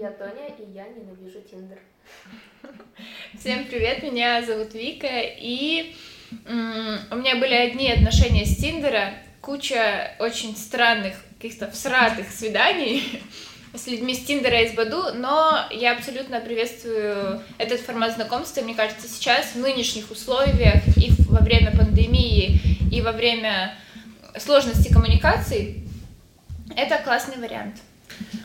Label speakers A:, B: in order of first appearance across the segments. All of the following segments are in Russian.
A: Я Тоня, и я ненавижу Тиндер.
B: Всем привет, меня зовут Вика, и у меня были одни отношения с Тиндера, куча очень странных, каких-то всратых свиданий с людьми с Тиндера из Баду, но я абсолютно приветствую этот формат знакомства. Мне кажется, сейчас в нынешних условиях и во время пандемии, и во время сложности коммуникаций это классный вариант.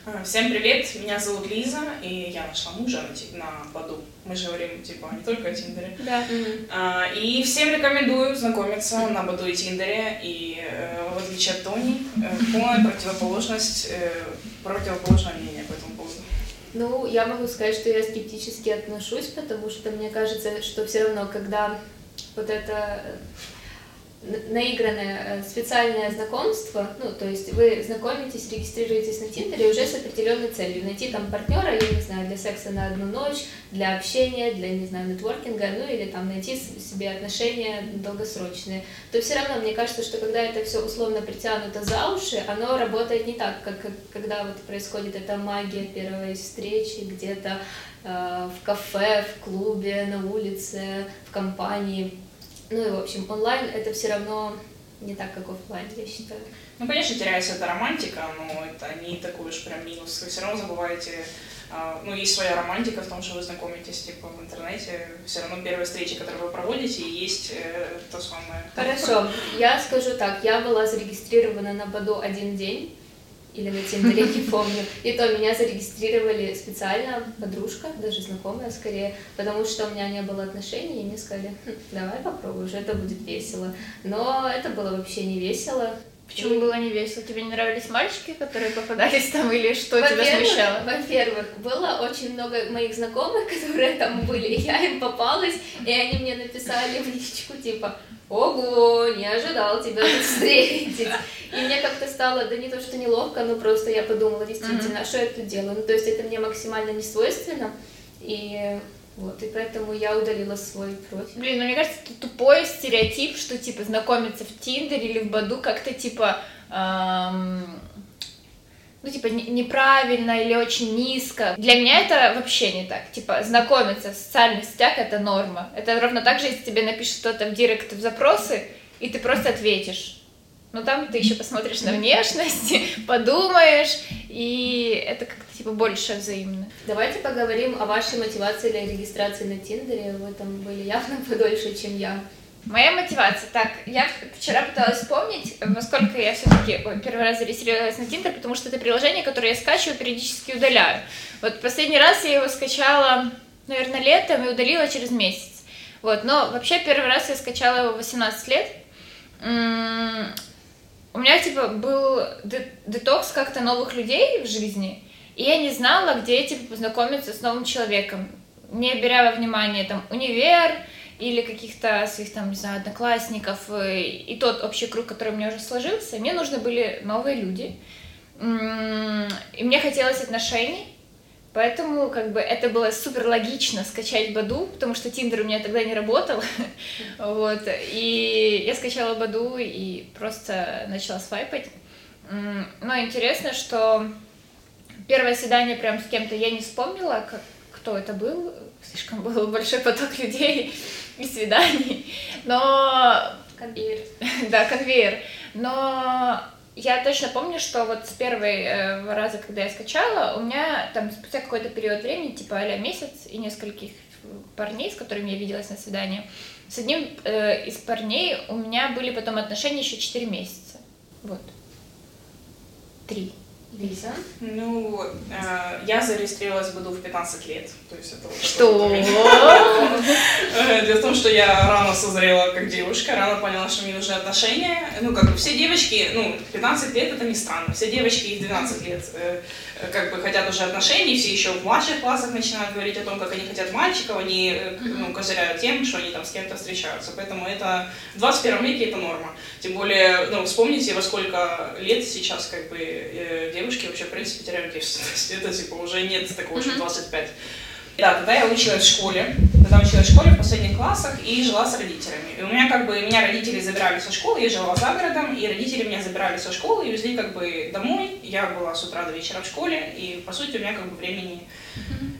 C: А, всем привет, меня зовут Лиза, и я нашла мужа на, на Баду. Мы же говорим, типа, не только о Тиндере.
B: Да.
C: А, и всем рекомендую знакомиться на Баду и Тиндере, и э, в отличие от Тони, э, полная противоположность, э, противоположное мнение по этому поводу.
A: Ну, я могу сказать, что я скептически отношусь, потому что мне кажется, что все равно, когда вот это наигранное э, специальное знакомство, ну, то есть вы знакомитесь, регистрируетесь на Тиндере уже с определенной целью, найти там партнера, я не знаю, для секса на одну ночь, для общения, для, не знаю, нетворкинга, ну, или там найти себе отношения долгосрочные, то все равно мне кажется, что когда это все условно притянуто за уши, оно работает не так, как, когда вот происходит эта магия первой встречи где-то э, в кафе, в клубе, на улице, в компании, ну и, в общем, онлайн это все равно не так, как офлайн, я считаю.
C: Ну, конечно, теряется эта романтика, но это не такой уж прям минус. Вы все равно забываете, а, ну, есть своя романтика в том, что вы знакомитесь, типа, в интернете. Все равно первые встречи, которые вы проводите, есть э, то самое.
A: Хорошо, я скажу так, я была зарегистрирована на Баду один день, или на Тиндере, не помню. И то меня зарегистрировали специально подружка, даже знакомая скорее, потому что у меня не было отношений, и мне сказали, хм, давай попробуешь, это будет весело. Но это было вообще не весело.
B: Почему и... было не весело? Тебе не нравились мальчики, которые попадались там, или что тебя смущало?
A: Во-первых, было очень много моих знакомых, которые там были, я им попалась, и они мне написали в личку, типа, ого, не ожидал тебя тут встретить. И мне как-то стало, да не то, что неловко, но просто я подумала, действительно, mm-hmm. что я тут делаю. Ну, то есть это мне максимально не свойственно. И вот, и поэтому я удалила свой профиль.
B: Блин, ну мне кажется, это тупой стереотип, что, типа, знакомиться в Тиндере или в Баду как-то, типа, эм, ну, типа, неправильно или очень низко. Для меня это вообще не так. Типа, знакомиться в социальных сетях — это норма. Это ровно так же, если тебе напишет кто-то в директ в запросы, и ты просто ответишь. Но там ты еще посмотришь на внешность, подумаешь, и это как-то типа больше взаимно.
A: Давайте поговорим о вашей мотивации для регистрации на Тиндере. Вы там были явно подольше, чем я.
B: Моя мотивация. Так, я вчера пыталась вспомнить, во сколько я все-таки первый раз зарегистрировалась на Тиндер, потому что это приложение, которое я скачиваю, периодически удаляю. Вот последний раз я его скачала, наверное, летом и удалила через месяц. Вот, но вообще первый раз я скачала его в 18 лет. У меня, типа, был детокс как-то новых людей в жизни, и я не знала, где, типа, познакомиться с новым человеком, не беря во внимание, там, универ, или каких-то своих там, не знаю, одноклассников, э, и тот общий круг, который у меня уже сложился, мне нужны были новые люди. И мне хотелось отношений, поэтому как бы это было супер логично скачать Баду, потому что Тиндер у меня тогда не работал. вот. И я скачала Баду и просто начала свайпать. Но интересно, что первое свидание прям с кем-то я не вспомнила, как, кто это был, слишком был большой поток людей и свиданий, но...
A: Конвейер.
B: да, конвейер. Но я точно помню, что вот с первого э, раза, когда я скачала, у меня там спустя какой-то период времени, типа а месяц и нескольких парней, с которыми я виделась на свидании, с одним э, из парней у меня были потом отношения еще 4 месяца. Вот. Три.
A: Лиза?
C: Ну, э, я зарегистрировалась в году в 15 лет. То есть это вот
B: что?
C: Э, дело в том, что я рано созрела как девушка, рано поняла, что мне нужны отношения. Ну, как бы все девочки, ну, 15 лет это не странно. Все девочки и 12 лет э, как бы хотят уже отношений, все еще в младших классах начинают говорить о том, как они хотят мальчиков, они э, ну, козыряют тем, что они там с кем-то встречаются. Поэтому это в 21 веке это норма. Тем более, ну, вспомните, во сколько лет сейчас как бы э, девушки вообще, в принципе, теряют девственность. Это типа уже нет такого, что 25. Да, тогда я училась в школе, тогда училась в школе в последних классах и жила с родителями. И у меня как бы, меня родители забирали со школы, я жила за городом, и родители меня забирали со школы и везли как бы домой. Я была с утра до вечера в школе, и по сути у меня как бы времени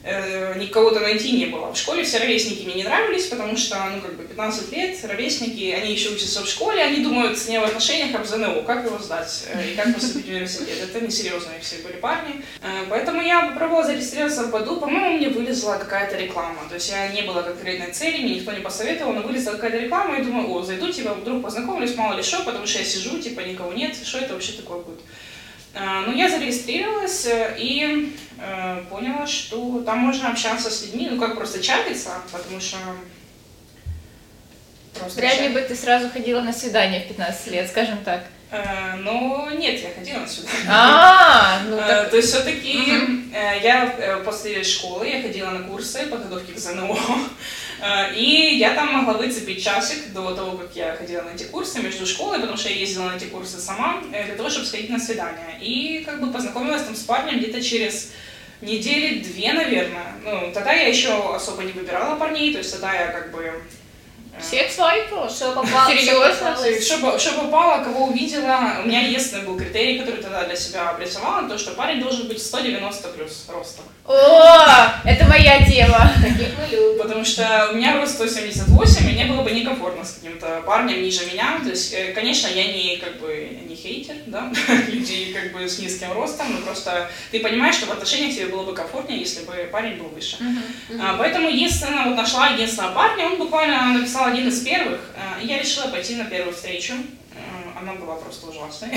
C: никого-то найти не было. В школе все ровесники мне не нравились, потому что, ну, как бы 15 лет, ровесники, они еще учатся в школе, они думают с ней в отношениях об ЗНО, как его сдать э, и как поступить в университет. Это несерьезные все были парни. Э, поэтому я попробовала зарегистрироваться в БАДу, по-моему, мне вылезла какая-то реклама. То есть я не было конкретной цели, мне никто не посоветовал, но вылезла какая-то реклама, и думаю, о, зайду, типа, вдруг познакомлюсь, мало ли что, потому что я сижу, типа, никого нет, что это вообще такое будет. Э, ну, я зарегистрировалась и э, поняла, что там можно общаться с людьми, ну, как просто чатиться, потому что...
B: Просто Вряд ли бы ты сразу ходила на свидание в 15 лет, скажем так.
C: Э, ну, нет, я ходила на свидание.
B: А, ну
C: э,
B: так...
C: То есть все-таки э, я э, после школы, я ходила на курсы подготовки к ЗНО, э, и я там могла выцепить часик до того, как я ходила на эти курсы между школой, потому что я ездила на эти курсы сама, для того, чтобы сходить на свидание. И как бы познакомилась там с парнем где-то через недели две, наверное. Ну, тогда я еще особо не выбирала парней, то есть тогда я как бы
B: всех свайпала?
A: Что попало?
B: Серьезно?
C: Что, что попало, кого увидела. У меня единственный был критерий, который тогда для себя обрисовала, то, что парень должен быть 190 плюс роста.
B: О, это моя тема.
A: Таких мы любим.
C: Потому что у меня рост 178, и мне было бы некомфортно с каким-то парнем ниже меня. То есть, э, конечно, я не как бы не хейтер, да, людей как бы с низким ростом, но просто ты понимаешь, что в отношениях тебе было бы комфортнее, если бы парень был выше. А, поэтому единственное, вот нашла единственного парня, он буквально написал один из первых, э, и я решила пойти на первую встречу она была просто ужасной.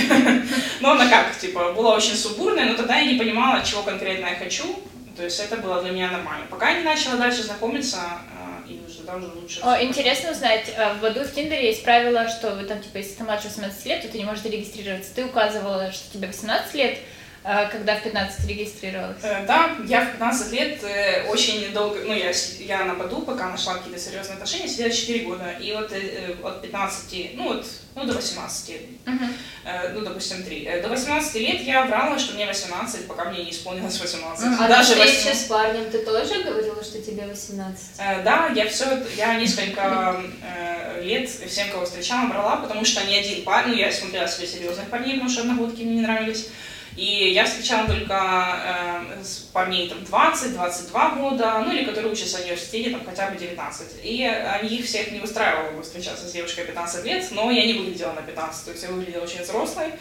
C: но она как, типа, была очень субурная, но тогда я не понимала, чего конкретно я хочу. То есть это было для меня нормально. Пока я не начала дальше знакомиться, э, и уже даже лучше.
B: О, интересно узнать, э, в Баду в Тиндере есть правило, что вы там, типа, если ты младше 18 лет, то ты не можешь зарегистрироваться. Ты указывала, что тебе 18 лет, когда в 15 регистрировалась?
C: Да, я в 15 лет очень долго, ну, я, я на Баду, пока нашла какие-то серьезные отношения, сидела 4 года. И вот от 15, ну, вот ну, до 18, uh-huh. э, ну, допустим, 3. Э, до 18 лет я врала, что мне 18, пока мне не исполнилось 18.
A: Uh-huh. А Даже на встрече 18... с парнем ты тоже говорила, что тебе 18?
C: Э, да, я все, я несколько э, лет всем, кого встречала, брала, потому что ни один парень, ну, я смотрела себе серьезных парней, потому что одногодки мне не нравились. И я встречала только э, парней там 20-22 года, ну или которые учатся в университете там хотя бы 19. И они их всех не устраивало бы встречаться с девушкой 15 лет, но я не выглядела на 15, то есть я выглядела очень взрослой.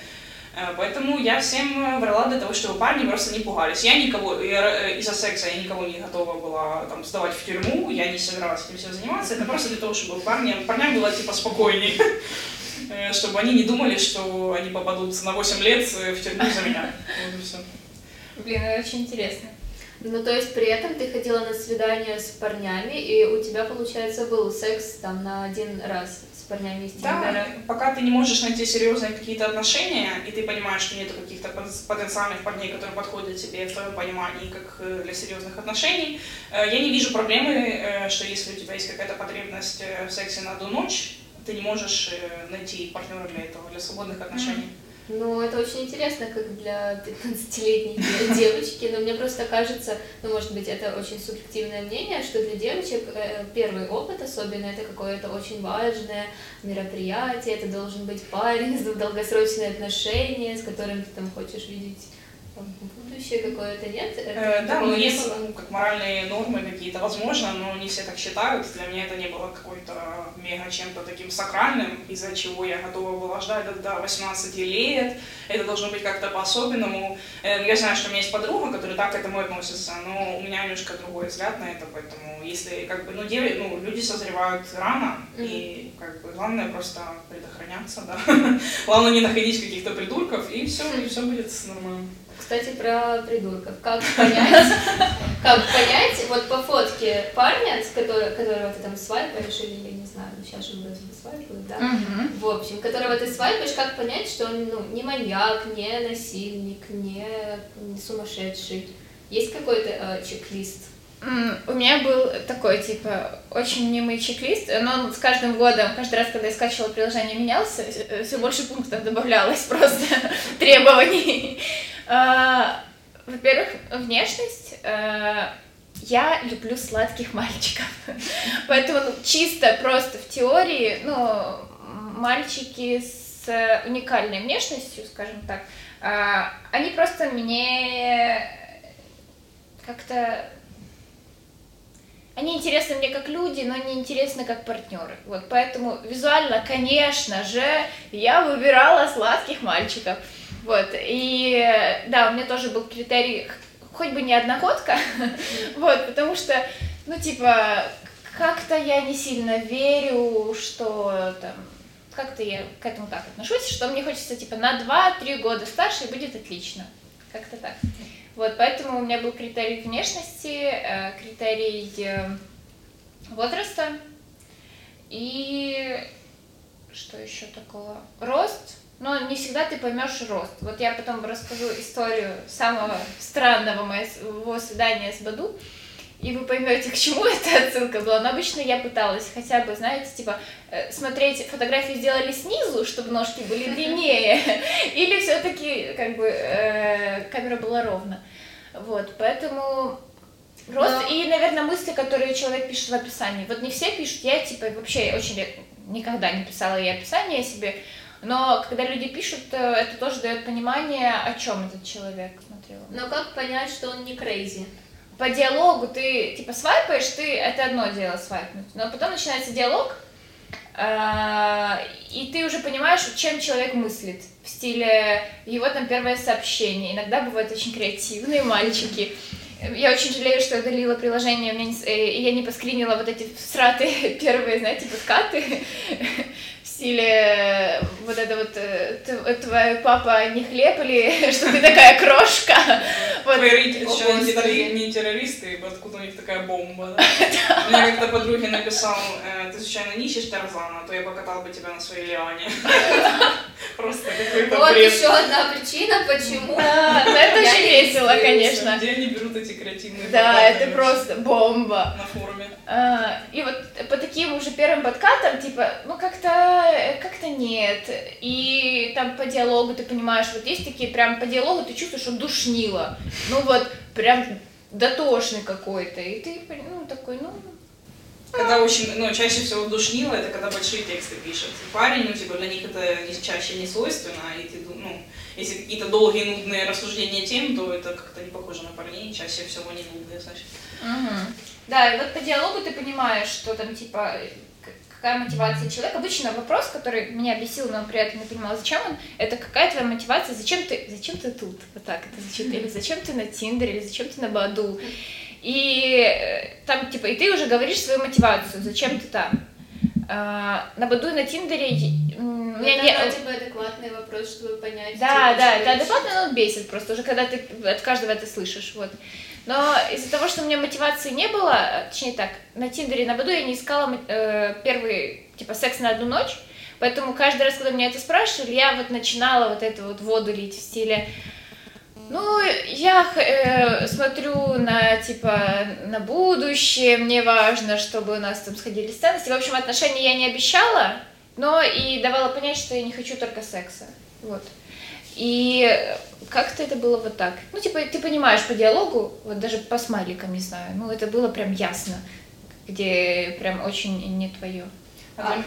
C: Э, поэтому я всем врала для того, чтобы парни просто не пугались. Я никого, э, из-за секса я никого не готова была там, сдавать в тюрьму, я не собиралась этим всем заниматься. Это просто для того, чтобы парням, парням было типа спокойнее. Э, чтобы они не думали, что они попадут на 8 лет э, в тюрьму за меня. Вот и все.
B: Блин, это очень интересно.
A: Ну, то есть при этом ты ходила на свидание с парнями, и у тебя, получается, был секс там на один раз с парнями из Тиндера.
C: Да, пока ты не можешь найти серьезные какие-то отношения, и ты понимаешь, что нет каких-то потенциальных парней, которые подходят тебе в твоем понимании как э, для серьезных отношений, я не вижу проблемы, что если у тебя есть какая-то потребность в сексе на одну ночь, ты не можешь э, найти партнера для этого, для свободных отношений.
A: Ну, это очень интересно, как для 15-летней девочки, но мне просто кажется, ну, может быть, это очень субъективное мнение, что для девочек э, первый опыт особенно это какое-то очень важное мероприятие, это должен быть парень, долгосрочные отношения, с которым ты там хочешь видеть будущее какое-то нет?
C: Э, да, ну есть ну, как моральные нормы какие-то, возможно, но не все так считают. Для меня это не было какой-то мега чем-то таким сакральным, из-за чего я готова была ждать до 18 лет. Это должно быть как-то по-особенному. Э, я знаю, что у меня есть подруга, которая так к этому относится, но у меня немножко другой взгляд на это, поэтому если как бы, ну, деви, ну люди созревают рано, mm-hmm. и как бы главное просто предохраняться, да. главное не находить каких-то придурков, и все, и все будет нормально.
A: Кстати, про придурков. Как понять, как понять, вот по фотке парня, с которого, которого ты там свайпаешь, или я не знаю, ну сейчас же вроде бы свайпают, да? Угу. В общем, которого ты свайпаешь, как понять, что он ну, не маньяк, не насильник, не, не сумасшедший? Есть какой-то э, чек-лист?
B: У меня был такой, типа, очень мнимый чек-лист, но он с каждым годом, каждый раз, когда я скачивала приложение, менялся, все больше пунктов добавлялось просто требований. А, во-первых, внешность. А, я люблю сладких мальчиков. Поэтому ну, чисто просто в теории, ну, мальчики с уникальной внешностью, скажем так, а, они просто мне как-то они интересны мне как люди, но не интересны как партнеры. Вот поэтому визуально, конечно же, я выбирала сладких мальчиков. Вот, и да, у меня тоже был критерий, хоть бы не одногодка, вот, потому что, ну, типа, как-то я не сильно верю, что там, как-то я к этому так отношусь, что мне хочется, типа, на 2-3 года старше и будет отлично. Как-то так. Вот, поэтому у меня был критерий внешности, э, критерий э, возраста и что еще такого? Рост. Но не всегда ты поймешь рост. Вот я потом расскажу историю самого странного моего свидания с Баду и вы поймете, к чему эта отсылка была. Но обычно я пыталась хотя бы, знаете, типа, э, смотреть фотографии сделали снизу, чтобы ножки были длиннее, или все-таки, как бы, э, камера была ровно. Вот, поэтому рост Но... и, наверное, мысли, которые человек пишет в описании. Вот не все пишут, я, типа, вообще очень никогда не писала я описание себе, но когда люди пишут, э, это тоже дает понимание, о чем этот человек смотрел.
A: Но как понять, что он не crazy?
B: По диалогу ты типа свайпаешь, ты это одно дело свайпнуть, но потом начинается диалог, э, и ты уже понимаешь, чем человек мыслит в стиле его там первое сообщение. Иногда бывают очень креативные мальчики. Я очень жалею, что удалила приложение, не, э, и я не поскринила вот эти сратые первые, знаете, подкаты стиле вот это вот э, твой папа не хлеб или что ты такая крошка.
C: Вот. Твои родители не террористы, откуда у них такая бомба? Мне как-то подруги написал, «Э, ты случайно не ищешь Тарзана, а то я покатал бы тебя на своей лиане. Просто какой-то
A: Вот еще одна причина, почему.
B: Это очень весело, конечно.
C: Где они берут эти креативные
B: Да, это просто бомба.
C: На форуме.
B: А, и вот по таким уже первым подкатам, типа, ну как-то как-то нет. И там по диалогу ты понимаешь, вот есть такие прям по диалогу ты чувствуешь, что душнило. Ну вот прям дотошный какой-то. И ты, ну, такой, ну,
C: когда очень, ну, чаще всего душнило, это когда большие тексты пишет. Парень, ну, типа, для них это чаще не свойственно, и ты, ну, если какие-то долгие, нудные рассуждения тем, то это как-то не похоже на парней, чаще всего не нудные, значит.
B: Угу. Да, и вот по диалогу ты понимаешь, что там, типа, какая мотивация человека. Обычно вопрос, который меня бесил, но при этом не понимала, зачем он, это какая твоя мотивация, зачем ты, зачем ты тут, вот так это звучит, или зачем ты на Тиндере, или зачем ты на Баду. И э, там, типа, и ты уже говоришь свою мотивацию, зачем ты там. А, на Баду и на Тиндере
A: у меня это не... вроде бы адекватный вопрос, чтобы понять.
B: Да, типа, да, это адекватно, но он бесит просто уже, когда ты от каждого это слышишь, вот. Но из-за того, что у меня мотивации не было, точнее так, на Тиндере, на Баду я не искала э, первый, типа, секс на одну ночь, поэтому каждый раз, когда меня это спрашивали, я вот начинала вот эту вот воду лить в стиле, ну, я э, смотрю на, типа, на будущее, мне важно, чтобы у нас там сходили ценности. В общем, отношения я не обещала, но и давала понять, что я не хочу только секса. Вот. И как-то это было вот так. Ну, типа, ты понимаешь по диалогу, вот даже по смайликам, не знаю, ну, это было прям ясно, где прям очень не твое.
A: А, а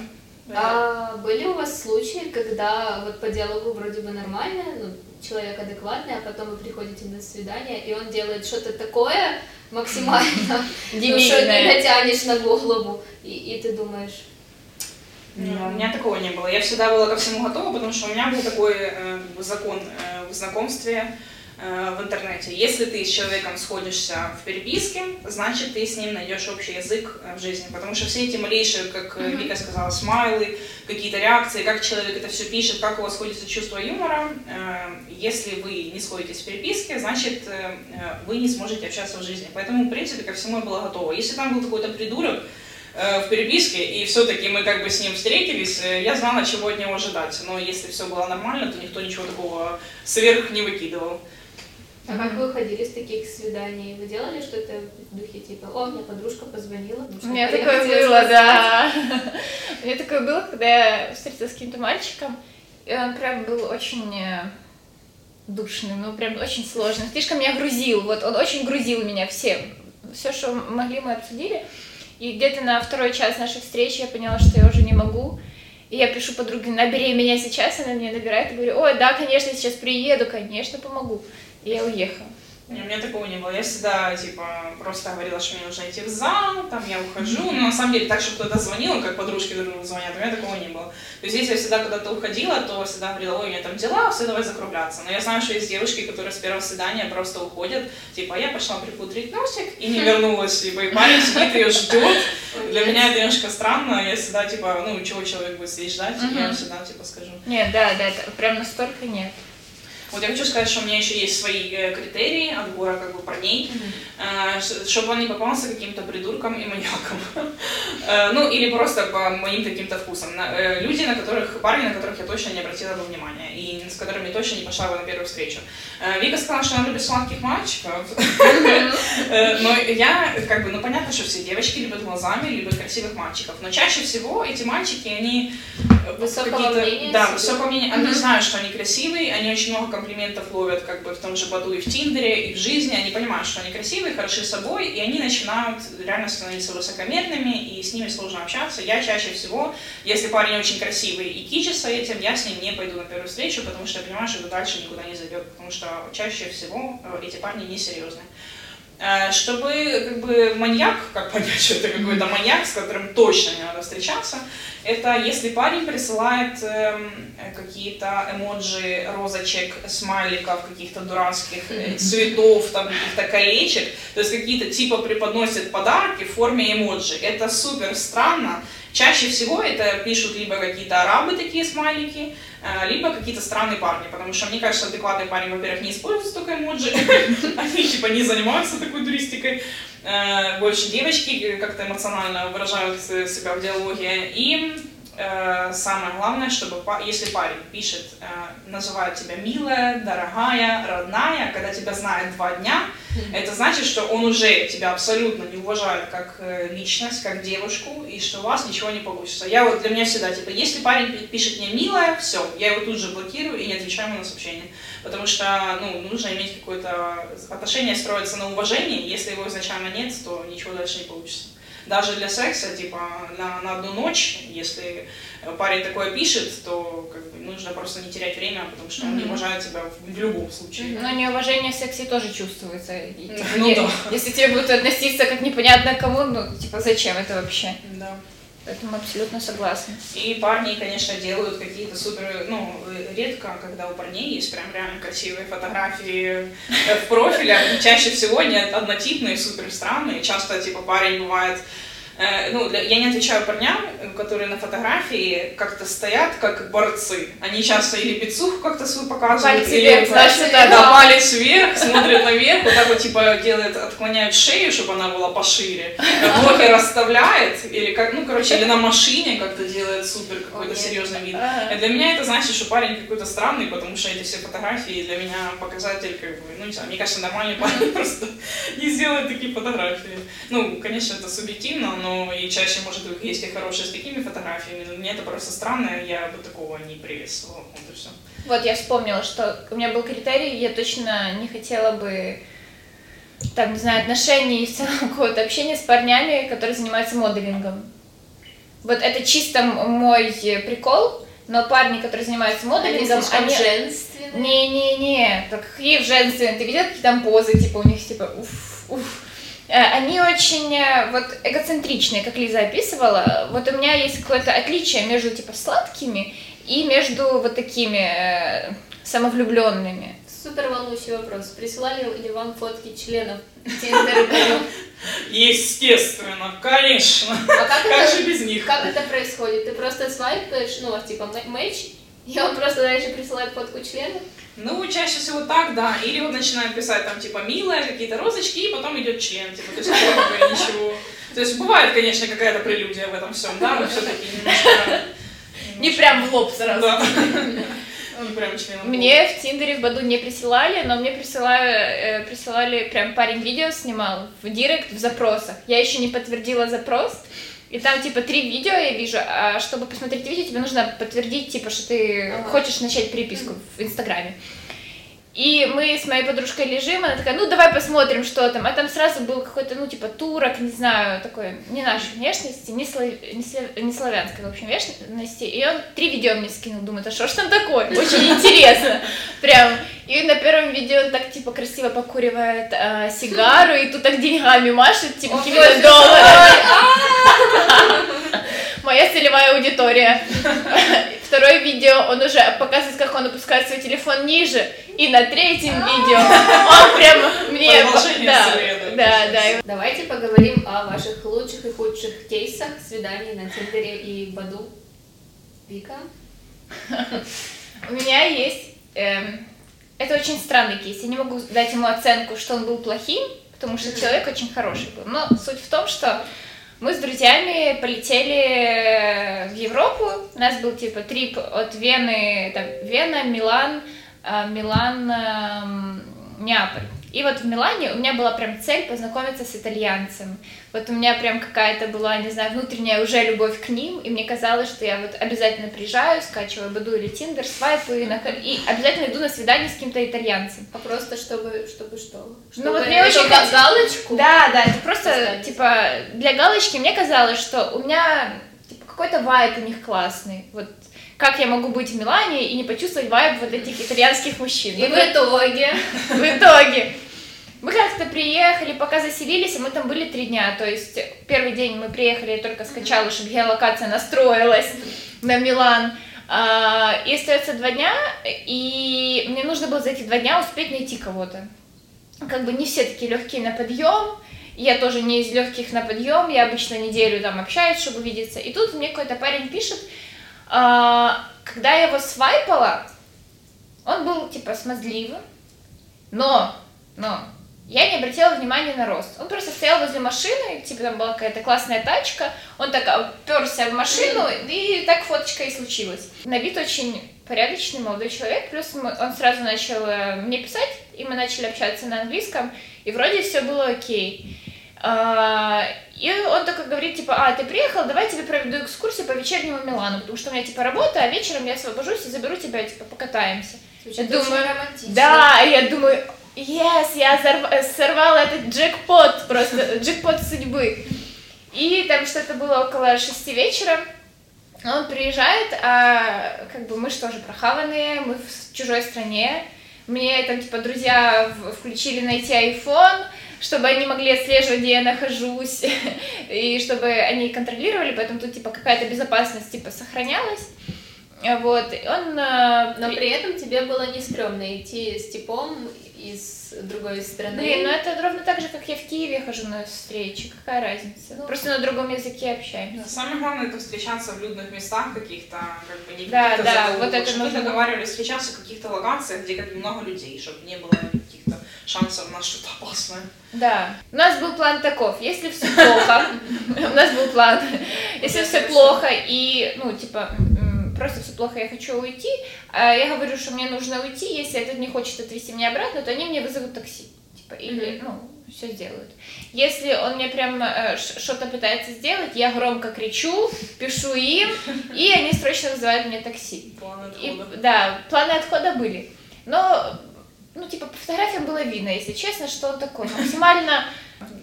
A: были у вас случаи, когда вот по диалогу вроде бы нормально, ну, человек адекватный, а потом вы приходите на свидание, и он делает что-то такое максимально, ну, что ты натянешь на голову, и, ты думаешь,
C: нет, у меня такого не было. Я всегда была ко всему готова, потому что у меня был такой э, закон э, в знакомстве э, в интернете. Если ты с человеком сходишься в переписке, значит, ты с ним найдешь общий язык э, в жизни. Потому что все эти малейшие, как mm-hmm. Вика сказала, смайлы, какие-то реакции, как человек это все пишет, как у вас сходится чувство юмора, э, если вы не сходитесь в переписке, значит, э, э, вы не сможете общаться в жизни. Поэтому, в принципе, ко всему я была готова. Если там был какой-то придурок, Э, в переписке, и все-таки мы как бы с ним встретились, э, я знала, чего от него ожидать. Но если все было нормально, то никто ничего такого сверх не выкидывал.
A: А как вы уходили с таких свиданий? Вы делали что-то в духе типа, о, мне подружка позвонила?
B: У меня такое было, да. У меня такое было, когда я встретилась с каким-то мальчиком, и он прям был очень э, душным, ну прям очень сложным. Слишком меня грузил, вот он очень грузил меня всем все, что могли, мы обсудили. И где-то на второй час нашей встречи я поняла, что я уже не могу. И я пишу подруге, набери меня сейчас, она мне набирает и говорю, ой, да, конечно, сейчас приеду, конечно, помогу. И я уехала.
C: Не, у меня такого не было. Я всегда, типа, просто говорила, что мне нужно идти в зал, там я ухожу. Но на самом деле так, чтобы кто-то звонил, как подружки друг другу звонят, у меня такого не было. То есть если я всегда куда-то уходила, то всегда говорила, ой, у меня там дела, все, давай закругляться. Но я знаю, что есть девушки, которые с первого свидания просто уходят, типа, я пошла припудрить носик и не вернулась, типа, и парень сидит ее ждет. Для меня это немножко странно, я всегда, типа, ну, чего человек будет сидеть ждать, я всегда, типа, скажу.
B: Нет, да, да, прям настолько нет.
C: Вот я хочу сказать, что у меня еще есть свои э, критерии отбора как бы парней, mm-hmm. чтобы он не попался каким-то придурком и маньяком. Э, ну, или просто по моим каким-то вкусам. Люди, на которых, парни, на которых я точно не обратила бы внимания, и с которыми точно не пошла бы на первую встречу. Вика сказала, что она любит сладких мальчиков. Но я, как бы, ну, понятно, что все девочки любят глазами, любят красивых мальчиков. Но чаще всего эти мальчики, они...
A: Высокого мнения
C: Да, высокого мнения. Они знают, что они красивые, они очень много комплиментов ловят как бы в том же Баду и в Тиндере, и в жизни, они понимают, что они красивые, хороши собой, и они начинают реально становиться высокомерными, и с ними сложно общаться. Я чаще всего, если парень очень красивый и кичится этим, я с ним не пойду на первую встречу, потому что я понимаю, что это дальше никуда не зайдет, потому что чаще всего э, эти парни несерьезные. Э, чтобы как бы маньяк, как понять, что это какой-то маньяк, с которым точно не надо встречаться, это если парень присылает э, какие-то эмоджи, розочек, смайликов, каких-то дурацких э, цветов, там каких-то колечек, то есть какие-то типа преподносит подарки в форме эмоджи. Это супер странно. Чаще всего это пишут либо какие-то арабы такие смайлики, Э, либо какие-то странные парни, потому что мне кажется, адекватный парень, во-первых, не использует столько эмоджи, они типа не занимаются такой туристикой, э, больше девочки как-то эмоционально выражают себя в диалоге, и э, самое главное, чтобы если парень пишет, называет тебя милая, дорогая, родная, когда тебя знает два дня, это значит, что он уже тебя абсолютно не уважает как э, личность, как девушку, и что у вас ничего не получится. Я вот для меня всегда, типа, если парень пишет мне милая, все, я его тут же блокирую и не отвечаю ему на сообщение. Потому что, ну, нужно иметь какое-то отношение, строиться на уважении, если его изначально нет, то ничего дальше не получится даже для секса, типа, на, на одну ночь, если парень такое пишет, то как бы, нужно просто не терять время, потому что он не уважает тебя в, в любом случае.
B: Но неуважение в сексе тоже чувствуется. И, типа,
C: ну,
B: не,
C: да.
B: Если тебе будут относиться как непонятно кому, ну, типа, зачем это вообще?
C: Да.
B: Поэтому абсолютно согласна.
C: И парни, конечно, делают какие-то супер, ну, редко, когда у парней есть прям реально красивые фотографии в профиле, чаще всего они однотипные, супер странные, часто, типа, парень бывает Э, ну, я не отвечаю парням, которые на фотографии как-то стоят как борцы. Они часто или пиццуху как-то свою показывают,
B: палец
C: или
B: вверх, значит,
C: да,
B: да.
C: палец вверх, смотрят наверх, вот так вот типа делает, отклоняют шею, чтобы она была пошире, блоки расставляет, или как, ну, короче, или на машине как-то делает супер какой-то серьезный вид. И для меня это значит, что парень какой-то странный, потому что эти все фотографии для меня показатель, как бы, ну, не знаю, мне кажется, нормальный парень просто не сделает такие фотографии. Ну, конечно, это субъективно, но и чаще, может, быть, есть и хорошие с такими фотографиями, но мне это просто странно, я бы такого не приветствовала. Вот и все.
B: Вот я вспомнила, что у меня был критерий, я точно не хотела бы там, не знаю, отношений и в целом какого-то общения с парнями, которые занимаются моделингом. Вот это чисто мой прикол, но парни, которые занимаются моделингом,
A: они,
B: они...
A: женственные.
B: Не-не-не, так какие женственные, ты видел какие там позы, типа у них типа уф, уф. Э, они очень э, вот эгоцентричные, как Лиза описывала. Вот у меня есть какое-то отличие между типа сладкими и между вот такими э, самовлюбленными.
A: Супер волнующий вопрос. Присылали ли вам фотки членов?
C: Естественно, конечно.
A: А как,
C: Как
A: это,
C: же без них?
A: как это происходит? Ты просто свайпаешь, ну, типа мэ- мэч, и он просто дальше присылает фотку члена?
C: Ну, чаще всего так, да. Или вот начинают писать там, типа, милая, какие-то розочки, и потом идет член, типа, то есть как ничего. То есть бывает, конечно, какая-то прелюдия в этом всем, да, но все-таки немножко...
B: Не прям в лоб сразу.
C: Да. Прям.
B: Мне в Тиндере в Баду не присылали, но мне присылали, э, присылали прям парень видео снимал в директ в запросах. Я еще не подтвердила запрос, и там типа три видео я вижу, а чтобы посмотреть видео, тебе нужно подтвердить, типа, что ты
A: Ага.
B: хочешь начать переписку в Инстаграме. И мы с моей подружкой лежим, она такая, ну давай посмотрим, что там. А там сразу был какой-то, ну типа турок, не знаю, такой, не нашей внешности, не, слав... не, слав... не славянской, в общем, внешности. И он три видео мне скинул, думает, а что ж там такое? Очень интересно. Прям. И на первом видео он так типа красиво покуривает э, сигару, и тут так деньгами машет, типа какими-то долларами. Моя целевая аудитория. Второе видео он уже показывает, как он опускает свой телефон ниже. И на третьем видео он прямо мне...
C: Да,
B: да, да.
A: Давайте поговорим о ваших лучших и худших кейсах свиданий на Тиндере и Баду. Вика?
B: У меня есть... Эм, это очень странный кейс. Я не могу дать ему оценку, что он был плохим, потому что человек очень хороший был. Но суть в том, что мы с друзьями полетели в Европу. У нас был типа трип от Вены, там, Вена, Милан, э, Милан, эм, Неаполь. И вот в Милане у меня была прям цель познакомиться с итальянцем. Вот у меня прям какая-то была, не знаю, внутренняя уже любовь к ним, и мне казалось, что я вот обязательно приезжаю, скачиваю Баду или Тиндер, свайпы, и обязательно иду на свидание с каким-то итальянцем.
A: А просто чтобы, чтобы что?
B: Чтобы ну вот мне очень
A: хот... галочку?
B: Да, да, это просто, Поставить. типа, для галочки мне казалось, что у меня типа, какой-то вайп у них классный, вот как я могу быть в Милане и не почувствовать вайб вот этих итальянских мужчин.
A: И в итоге,
B: в итоге, мы как-то приехали, пока заселились, и мы там были три дня. То есть первый день мы приехали, я только скачала, чтобы геолокация настроилась на Милан. А, и остается два дня, и мне нужно было за эти два дня успеть найти кого-то. Как бы не все такие легкие на подъем, я тоже не из легких на подъем, я обычно неделю там общаюсь, чтобы увидеться. И тут мне какой-то парень пишет, а, когда я его свайпала, он был типа смазливым, но, но я не обратила внимания на рост. Он просто стоял возле машины, типа там была какая-то классная тачка, он так оперся в машину, и так фоточка и случилась. На вид очень порядочный молодой человек, плюс он сразу начал э, мне писать, и мы начали общаться на английском, и вроде все было окей. А, и он такой говорит, типа, а, ты приехал, давай тебе проведу экскурсию по вечернему Милану, потому что у меня, типа, работа, а вечером я освобожусь и заберу тебя, типа, покатаемся.
A: Звучит я думаю,
B: да, я думаю, yes, я сорвала этот джекпот, просто джекпот судьбы. И там что-то было около шести вечера, он приезжает, а как бы мы же тоже прохаванные, мы в чужой стране, мне там, типа, друзья включили найти iPhone, чтобы они могли отслеживать, где я нахожусь, и чтобы они контролировали, поэтому тут, типа, какая-то безопасность, типа, сохранялась. Вот, он...
A: Э, Но при этом тебе было не стрёмно идти с типом из другой страны.
B: Блин, ну это ровно так же, как я в Киеве хожу на встречи. Какая разница? Ну, Просто на другом языке общаемся.
C: Самое главное это встречаться в людных местах каких-то, как бы не
B: да, да, вот это
C: нужно. Мы договаривались встречаться в каких-то локациях, где как бы много людей, чтобы не было каких-то шансов на что-то опасное.
B: Да. У нас был план таков. Если все плохо, у нас был план. Если все плохо и, ну, типа, просто все плохо, я хочу уйти, а я говорю, что мне нужно уйти, если этот не хочет отвезти меня обратно, то они мне вызовут такси, типа, или, ну, все сделают. Если он мне прям э, что-то пытается сделать, я громко кричу, пишу им, и они срочно вызывают мне такси.
C: Планы отхода.
B: И, да, планы отхода были. Но, ну, типа, по фотографиям было видно, если честно, что он такой максимально...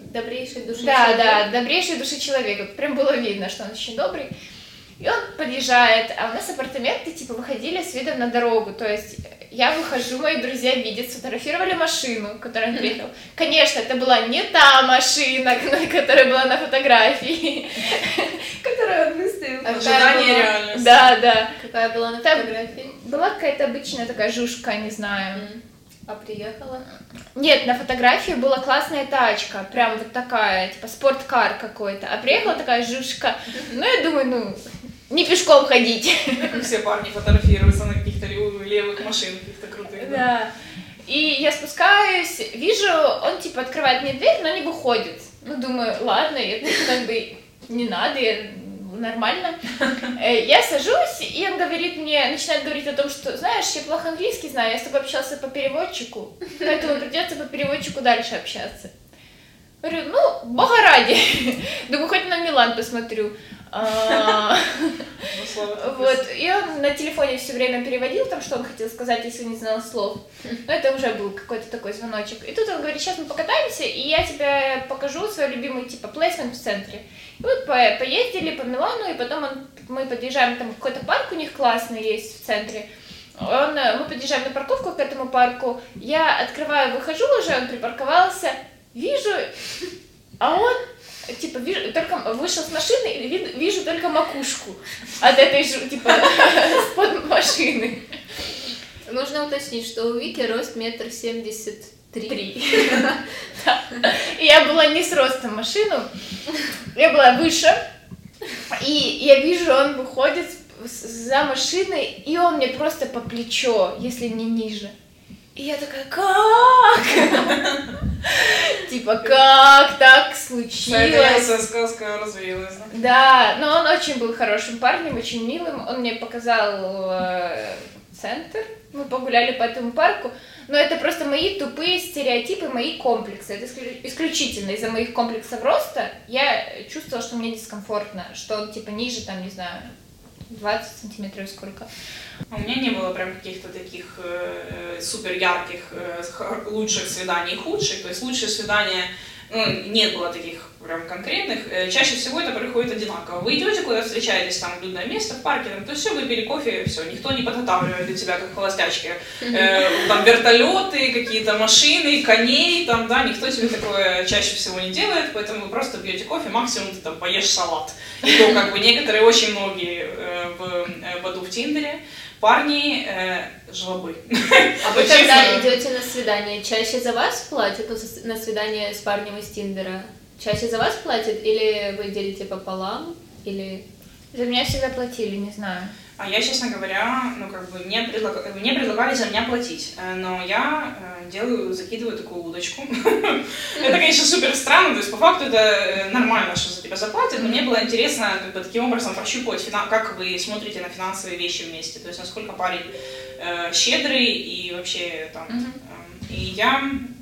A: Добрейшей души
B: да, человек. Да, да, добрейшей души человека. Прям было видно, что он очень добрый. И он подъезжает, а у нас апартаменты, типа, выходили с видом на дорогу, то есть я выхожу, мои друзья видят, сфотографировали машину, которая он приехал. Конечно, это была не та машина, которая была на фотографии, которую он выставил.
C: Ожидание реальности.
B: Да, да.
A: Какая была на фотографии?
B: Была какая-то обычная такая жушка, не знаю.
A: А приехала?
B: Нет, на фотографии была классная тачка, прям вот такая, типа спорткар какой-то. А приехала такая жушка. Ну, я думаю, ну, не пешком ходить.
C: Все парни фотографируются на каких-то левых машинах, каких-то крутых.
B: Да. И я спускаюсь, вижу, он типа открывает мне дверь, но не выходит. Ну, думаю, ладно, это как бы не надо, я нормально. Э, я сажусь, и он говорит мне, начинает говорить о том, что, знаешь, я плохо английский знаю, я с тобой общался по переводчику, поэтому придется по переводчику дальше общаться. Говорю, ну, бога ради. Думаю, хоть на Милан посмотрю. А,
C: ну,
B: вот, и он на телефоне все время переводил там, что он хотел сказать, если не знал слов. Но это уже был какой-то такой звоночек. И тут он говорит, сейчас мы покатаемся, и я тебе покажу свой любимый, типа, плейсмент в центре. И вот по поездили по Милану, и потом он, мы подъезжаем, там какой-то парк у них классный есть в центре. Он, э, мы подъезжаем на парковку к этому парку, я открываю, выхожу уже, он припарковался, вижу, а он типа, вижу, только вышел с машины и вижу, вижу только макушку от этой же, типа, под машины.
A: Нужно уточнить, что у Вики рост метр семьдесят три.
B: И я была не с ростом машину, я была выше, и я вижу, он выходит за машиной, и он мне просто по плечо, если не ниже. И я такая, как? Типа, как так случилось?
C: сказка развеялась.
B: Да, но он очень был хорошим парнем, очень милым. Он мне показал э, центр. Мы погуляли по этому парку. Но это просто мои тупые стереотипы, мои комплексы. Это исключительно из-за моих комплексов роста. Я чувствовала, что мне дискомфортно, что он типа ниже, там, не знаю, 20 сантиметров сколько.
C: А у меня не было прям каких-то таких э, супер ярких э, лучших свиданий и худших. То есть лучшее свидание, ну, не было таких прям конкретных. Э, чаще всего это происходит одинаково. Вы идете куда встречаетесь, там, людное место, в парке, там, то все, выпили кофе, все, никто не подготавливает для тебя, как холостячки. Э, там вертолеты, какие-то машины, коней, там, да, никто тебе такое чаще всего не делает, поэтому вы просто пьете кофе, максимум ты там поешь салат. И то, как бы, некоторые, очень многие э, в, э, в аду в Тиндере, парни э, жлобы.
A: А вы когда идете на свидание, чаще за вас платят на свидание с парнем из Тиндера? Чаще за вас платят или вы делите пополам? Или...
B: За меня всегда платили, не знаю.
C: А я, честно говоря, ну как бы мне, предлаг... мне предлагали за меня платить, э, но я э, делаю, закидываю такую удочку. Это, конечно, супер странно, то есть по факту это э, нормально, что за тебя заплатят, но мне было интересно как бы таким образом прощупывать, как вы смотрите на финансовые вещи вместе, то есть насколько парень щедрый и вообще там. Эм, и я эм,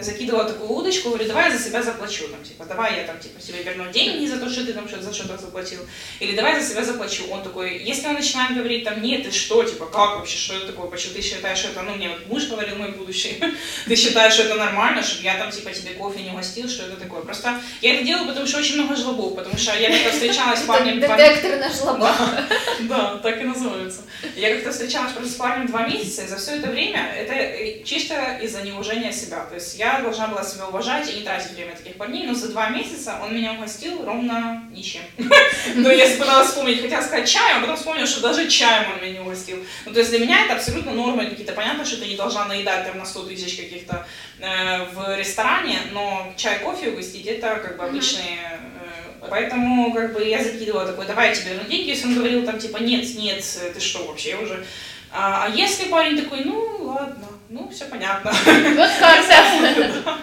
C: закидывала такую удочку, говорю, давай я за себя заплачу, там, типа, давай я там, типа, тебе верну деньги за то, что ты там что за что-то заплатил, или давай за себя заплачу. Он такой, если он начинает говорить, там, нет, ты что, типа, как вообще, что это такое, почему ты считаешь, что это, ну, мне вот муж говорил, мой будущий, ты считаешь, что это нормально, чтобы я там, типа, тебе кофе не угостил, что это такое. Просто я это делаю, потому что очень много жлобов, потому что я как-то встречалась с парнем...
A: Детектор на жлоба.
C: Да, так и называется. Я как-то встречалась просто с парнем два месяца, и за все это время это э, чисто из-за неуважения себя. То есть я должна была себя уважать и не тратить время таких парней, но за два месяца он меня угостил ровно ничем. Ну, я пыталась вспомнить, хотела сказать чаем, а потом вспомнила, что даже чаем он меня не угостил. Ну, то есть для меня это абсолютно нормы какие-то. Понятно, что ты не должна наедать там на 100 тысяч каких-то э, в ресторане, но чай, кофе угостить это как бы обычные э, Поэтому как бы я закидывала такой, давай я тебе верну деньги, если он говорил там типа нет, нет, ты что вообще, уже... А, а если парень такой, ну ладно, ну, все понятно.
B: Вот карта.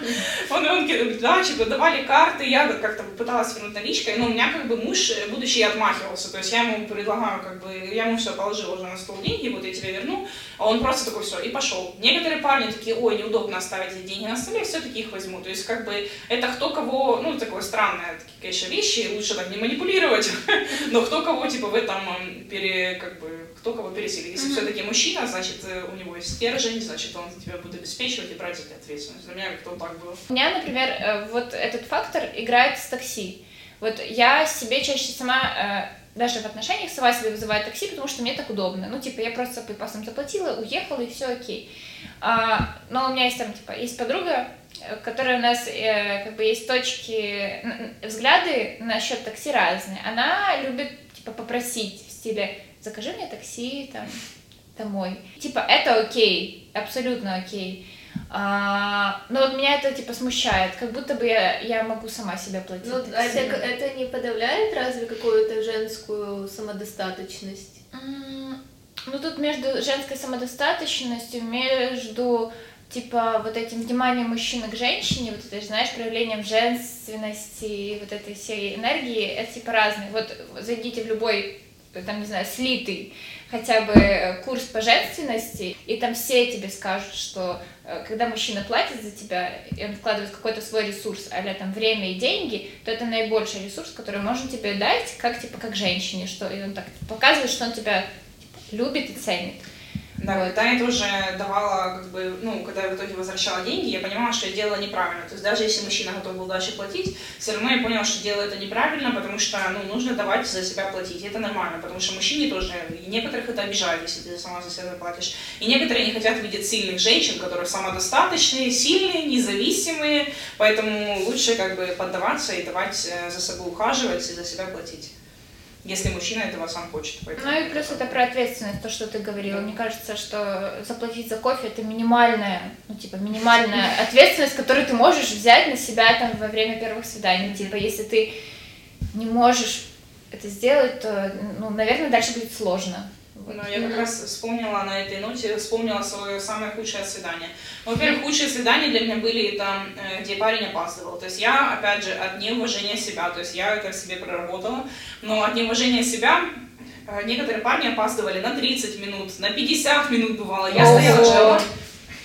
C: Он, он, да, типа, давали карты, я как-то пыталась вернуть наличкой, но у меня как бы муж будущий отмахивался, то есть я ему предлагаю, как бы, я ему все положила уже на стол деньги, вот я тебе верну, а он просто такой, все, и пошел. Некоторые парни такие, ой, неудобно оставить эти деньги на столе, все-таки их возьму, то есть как бы это кто кого, ну, такое странное, такие, конечно, вещи, лучше так не манипулировать, но кто кого, типа, в этом пере, как бы, кто кого пересилит. Если все-таки мужчина, значит, э, у него есть стержень, значит, он тебя будет обеспечивать и брать за ответственность. Для меня как-то так было.
B: У меня, например, э, вот этот фактор играет с такси. Вот я себе чаще сама э, даже в отношениях сама себе вызываю такси, потому что мне так удобно. Ну, типа, я просто по пасам заплатила, уехала, и все окей. А, но у меня есть там, типа, есть подруга, которая у нас, э, как бы, есть точки, взгляды насчет такси разные. Она любит, типа, попросить в стиле, закажи мне такси там домой. Типа, это окей, абсолютно окей. А, но вот меня это типа смущает, как будто бы я, я могу сама себя платить. Ну,
A: а это, это не подавляет разве какую-то женскую самодостаточность?
B: Ну тут между женской самодостаточностью, между типа вот этим вниманием мужчины к женщине, вот это, знаешь, проявлением женственности, вот этой всей энергии, это типа разные. Вот зайдите в любой там, не знаю, слитый хотя бы курс по женственности, и там все тебе скажут, что э, когда мужчина платит за тебя, и он вкладывает какой-то свой ресурс, а там время и деньги, то это наибольший ресурс, который можно тебе дать, как типа как женщине, что и он так показывает, что он тебя типа, любит и ценит.
C: Да, вот. Таня тоже давала, как бы, ну, когда я в итоге возвращала деньги, я понимала, что я делала неправильно. То есть даже если мужчина готов был дальше платить, все равно я поняла, что делаю это неправильно, потому что, ну, нужно давать за себя платить. Это нормально, потому что мужчине тоже, и некоторых это обижает, если ты сама за себя заплатишь. И некоторые не хотят видеть сильных женщин, которые самодостаточные, сильные, независимые, поэтому лучше, как бы, поддаваться и давать э, за собой ухаживать и за себя платить если мужчина этого сам хочет.
B: Ну и плюс это про ответственность, то, что ты говорила. Мне кажется, что заплатить за кофе это минимальная, ну типа минимальная ответственность, которую ты можешь взять на себя там во время первых свиданий. Типа если ты не можешь это сделать, то, ну, наверное, дальше будет сложно.
C: Ну, я как раз вспомнила на этой ноте, вспомнила свое самое худшее свидание. Ну, во-первых, худшие свидания для меня были там, э, где парень опаздывал. То есть я, опять же, от неуважения себя, то есть я это в себе проработала, но от неуважения себя э, некоторые парни опаздывали на 30 минут, на 50 минут бывало. Я стояла, ждала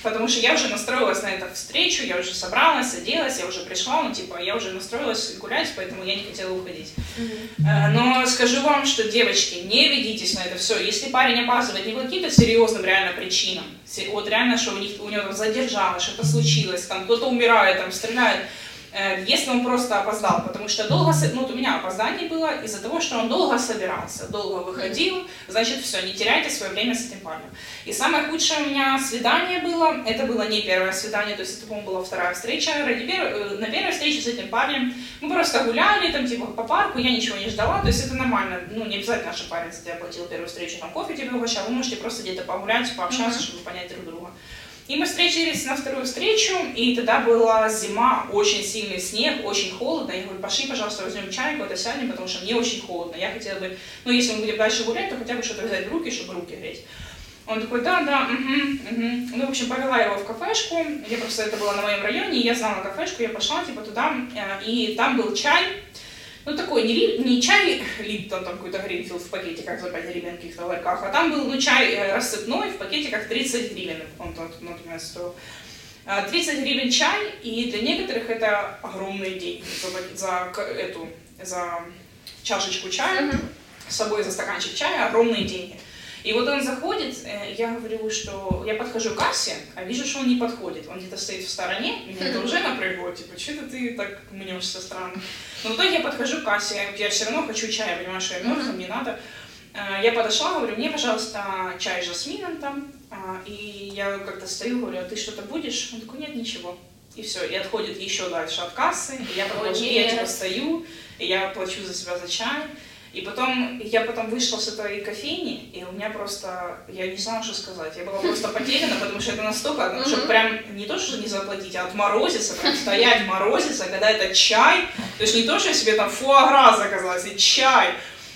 C: потому что я уже настроилась на эту встречу, я уже собралась, оделась, я уже пришла, ну, типа, я уже настроилась гулять, поэтому я не хотела уходить. Mm-hmm. Но скажу вам, что, девочки, не ведитесь на это все. Если парень опаздывает не по каким-то серьезным реально причинам, вот реально, что у, них, у него там задержалось, что-то случилось, там кто-то умирает, там стреляет, Э, если он просто опоздал, потому что долго, ну вот у меня опоздание было из-за того, что он долго собирался, долго выходил, значит все, не теряйте свое время с этим парнем. И самое худшее у меня свидание было, это было не первое свидание, то есть это, по-моему, была вторая встреча, ради пер... Э, на первой встрече с этим парнем мы просто гуляли там типа по парку, я ничего не ждала, то есть это нормально, ну не обязательно, что парень за тебя платил первую встречу, там кофе тебе угощал, вы можете просто где-то погулять, пообщаться, mm-hmm. чтобы понять друг друга. И мы встретились на вторую встречу, и тогда была зима, очень сильный снег, очень холодно. Я говорю, пошли, пожалуйста, возьмем чай, куда сядем, потому что мне очень холодно. Я хотела бы, ну, если мы будем дальше гулять, то хотя бы что-то взять в руки, чтобы руки греть. Он такой, да, да, угу, угу. Ну, в общем, повела его в кафешку. Я просто, это было на моем районе, я знала кафешку, я пошла, типа, туда, э, и там был чай, ну, такой не, не чай Липтон, там какой-то Гринфилд в пакетиках за 5 гривен в каких-то ларьках, а там был ну, чай э, рассыпной в пакетиках 30 гривен, он тут, например, стоил. 30 гривен чай, и для некоторых это огромные деньги за, за эту, за чашечку чая, mm-hmm. с собой за стаканчик чая, огромные деньги. И вот он заходит, э, я говорю, что я подхожу к кассе, а вижу, что он не подходит. Он где-то стоит в стороне, меня это уже напрягло, типа, что это ты так мнешься странно. Но в итоге я подхожу к кассе, я все равно хочу чая, я понимаю, что я мерзну, мне надо. Э, я подошла, говорю, мне, пожалуйста, чай с жасмином там. А, и я как-то стою, говорю, а ты что-то будешь? Он такой, нет, ничего. И все, и отходит еще дальше от кассы, и я, продолжу, я типа стою, и я плачу за себя за чай. И потом, я потом вышла с этой кофейни, и у меня просто, я не знала, что сказать. Я была просто потеряна, потому что это настолько, ну, что прям не то, что не заплатить, а отморозиться, прям стоять морозиться, когда это чай. То есть не то, что я себе там фуагра заказала, а чай.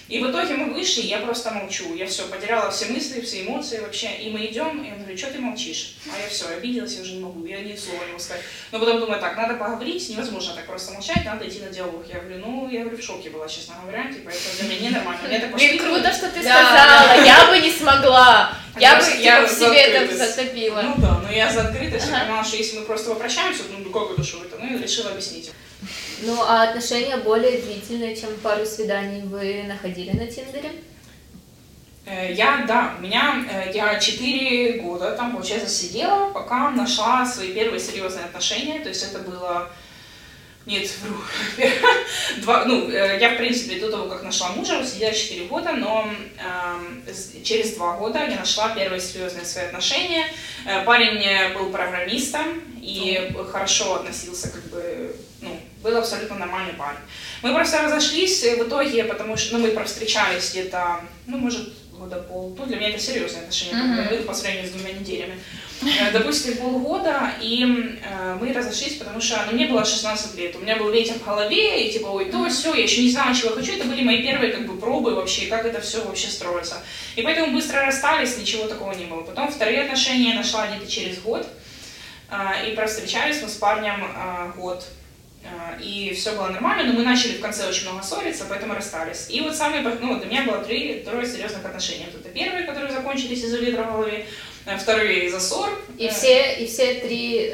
C: И в итоге мы вышли, я просто молчу. Я все, потеряла все мысли, все эмоции вообще. И мы идем, и он говорит, что ты молчишь? А я все, обиделась, я уже не могу, я ни слова не могу сказать. Но потом думаю, так, надо поговорить, невозможно так просто молчать, надо идти на диалог. Я говорю, ну, я говорю, в шоке была, честно говоря, типа, это для меня ненормально. Мне так
B: Блин, круто, что ты сказала, я бы не смогла. Я бы я в себе это затопила.
C: Ну да, но я за открытость, я понимала, что если мы просто попрощаемся, ну, как это, что это, ну, и решила объяснить.
A: Ну, а отношения более длительные, чем пару свиданий вы находили на Тиндере?
C: Э, я, да, у меня, э, я 4 года там, получается, сидела, пока нашла свои первые серьезные отношения, то есть это было нет, вру. Два, ну, э, я, в принципе, до того, как нашла мужа, сидела 4 года, но э, через 2 года я нашла первые серьезные свои отношения. Парень был программистом и хорошо относился, как бы, ну, был абсолютно нормальный парень. Мы просто разошлись в итоге, потому что, ну, мы провстречались где-то, ну, может, года пол. Ну, для меня это серьезные отношения, mm-hmm. по сравнению с двумя неделями. Э, допустим, полгода, и э, мы разошлись, потому что ну, мне было 16 лет, у меня был ветер в голове, и типа, ой, то, все, я еще не знала, чего хочу, это были мои первые как бы пробы вообще, как это все вообще строится. И поэтому быстро расстались, ничего такого не было. Потом вторые отношения я нашла где-то через год, э, и провстречались мы с парнем год Э, и все было нормально, но мы начали в конце очень много ссориться, поэтому расстались. И вот самые, ну, для меня было три, трое серьезных отношений. Вот это первые, которые закончились из-за ветра в голове, вторые из-за ссор.
A: И все, и все три,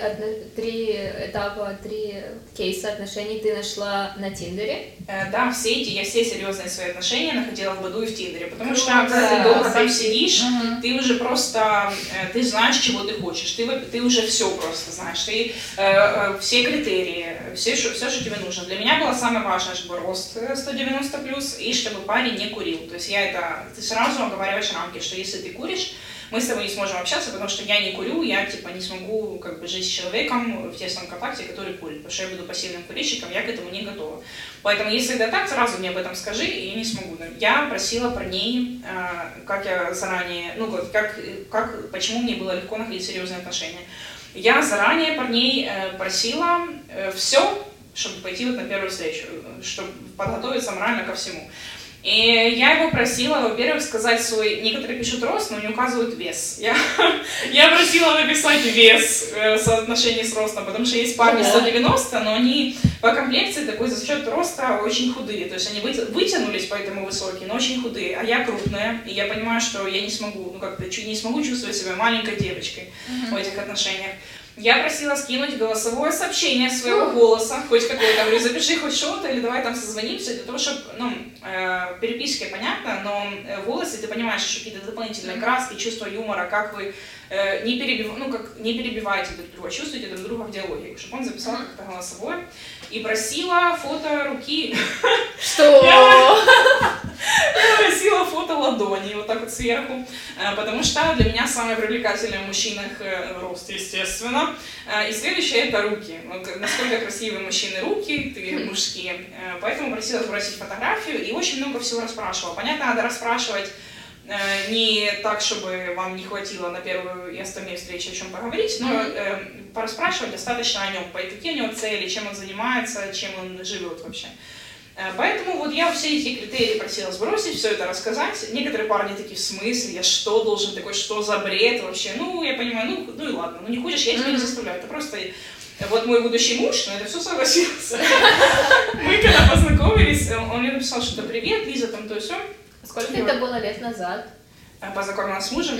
A: три этапа, три кейса отношений ты нашла на Тиндере?
C: Да, все эти, я все серьезные свои отношения находила в Баду и в Тиндере, потому Круто. что когда ты долго там сидишь, угу. ты уже просто, ты знаешь, чего ты хочешь, ты, ты уже все просто знаешь, ты э, все критерии, все, все, все, что тебе нужно. Для меня было самое важное, чтобы рост 190 плюс и чтобы парень не курил. То есть я это, ты сразу оговариваешь рамки, что если ты куришь, мы с тобой не сможем общаться, потому что я не курю, я типа не смогу как бы жить с человеком в тесном контакте, который курит, потому что я буду пассивным курильщиком, я к этому не готова. Поэтому если это так, сразу мне об этом скажи, и я не смогу. Я просила парней, э, как я заранее, ну как, как, почему мне было легко находить серьезные отношения. Я заранее парней э, просила э, все, чтобы пойти вот на первую встречу, чтобы подготовиться морально ко всему. И я его просила, во-первых, сказать свой... Некоторые пишут рост, но не указывают вес. Я, я просила написать вес э, в соотношении с ростом, потому что есть парни 190, но они по комплекции такой за счет роста очень худые. То есть они вытянулись, поэтому высокие, но очень худые. А я крупная, и я понимаю, что я не смогу, ну как-то не смогу чувствовать себя маленькой девочкой mm-hmm. в этих отношениях. Я просила скинуть голосовое сообщение своего голоса, хоть какое-то, говорю, запиши хоть что-то, или давай там созвонимся, для того, чтобы, ну, э, переписке понятно, но э, в голосе ты понимаешь еще какие-то дополнительные краски, чувство юмора, как вы э, не, перебив... ну, как, не перебиваете друг друга, чувствуете друг друга в диалоге, чтобы он записал как-то голосовое, и просила фото руки.
B: Что?
C: Просила фото ладони, вот так вот сверху, э, потому что для меня самое привлекательное в мужчинах э, рост, естественно. Э, и следующее это руки. Вот насколько красивые мужчины руки, ты мужские. Поэтому просила сбросить фотографию и очень много всего расспрашивала. Понятно, надо расспрашивать не так, чтобы вам не хватило на первую и остальные встречи о чем поговорить, но э, порасспрашивать достаточно о нем, какие у него цели, чем он занимается, чем он живет вообще. Э, поэтому вот я все эти критерии просила сбросить, все это рассказать. Некоторые парни такие, в смысле, я что должен такой, что за бред вообще? Ну, я понимаю, ну, ну и ладно, ну не хочешь, я тебя не заставляю. Это просто вот мой будущий муж на это все согласился. Мы когда познакомились, он мне написал, что привет, Лиза, там то все.
A: Сколько это было лет назад?
C: Э, познакомилась с мужем.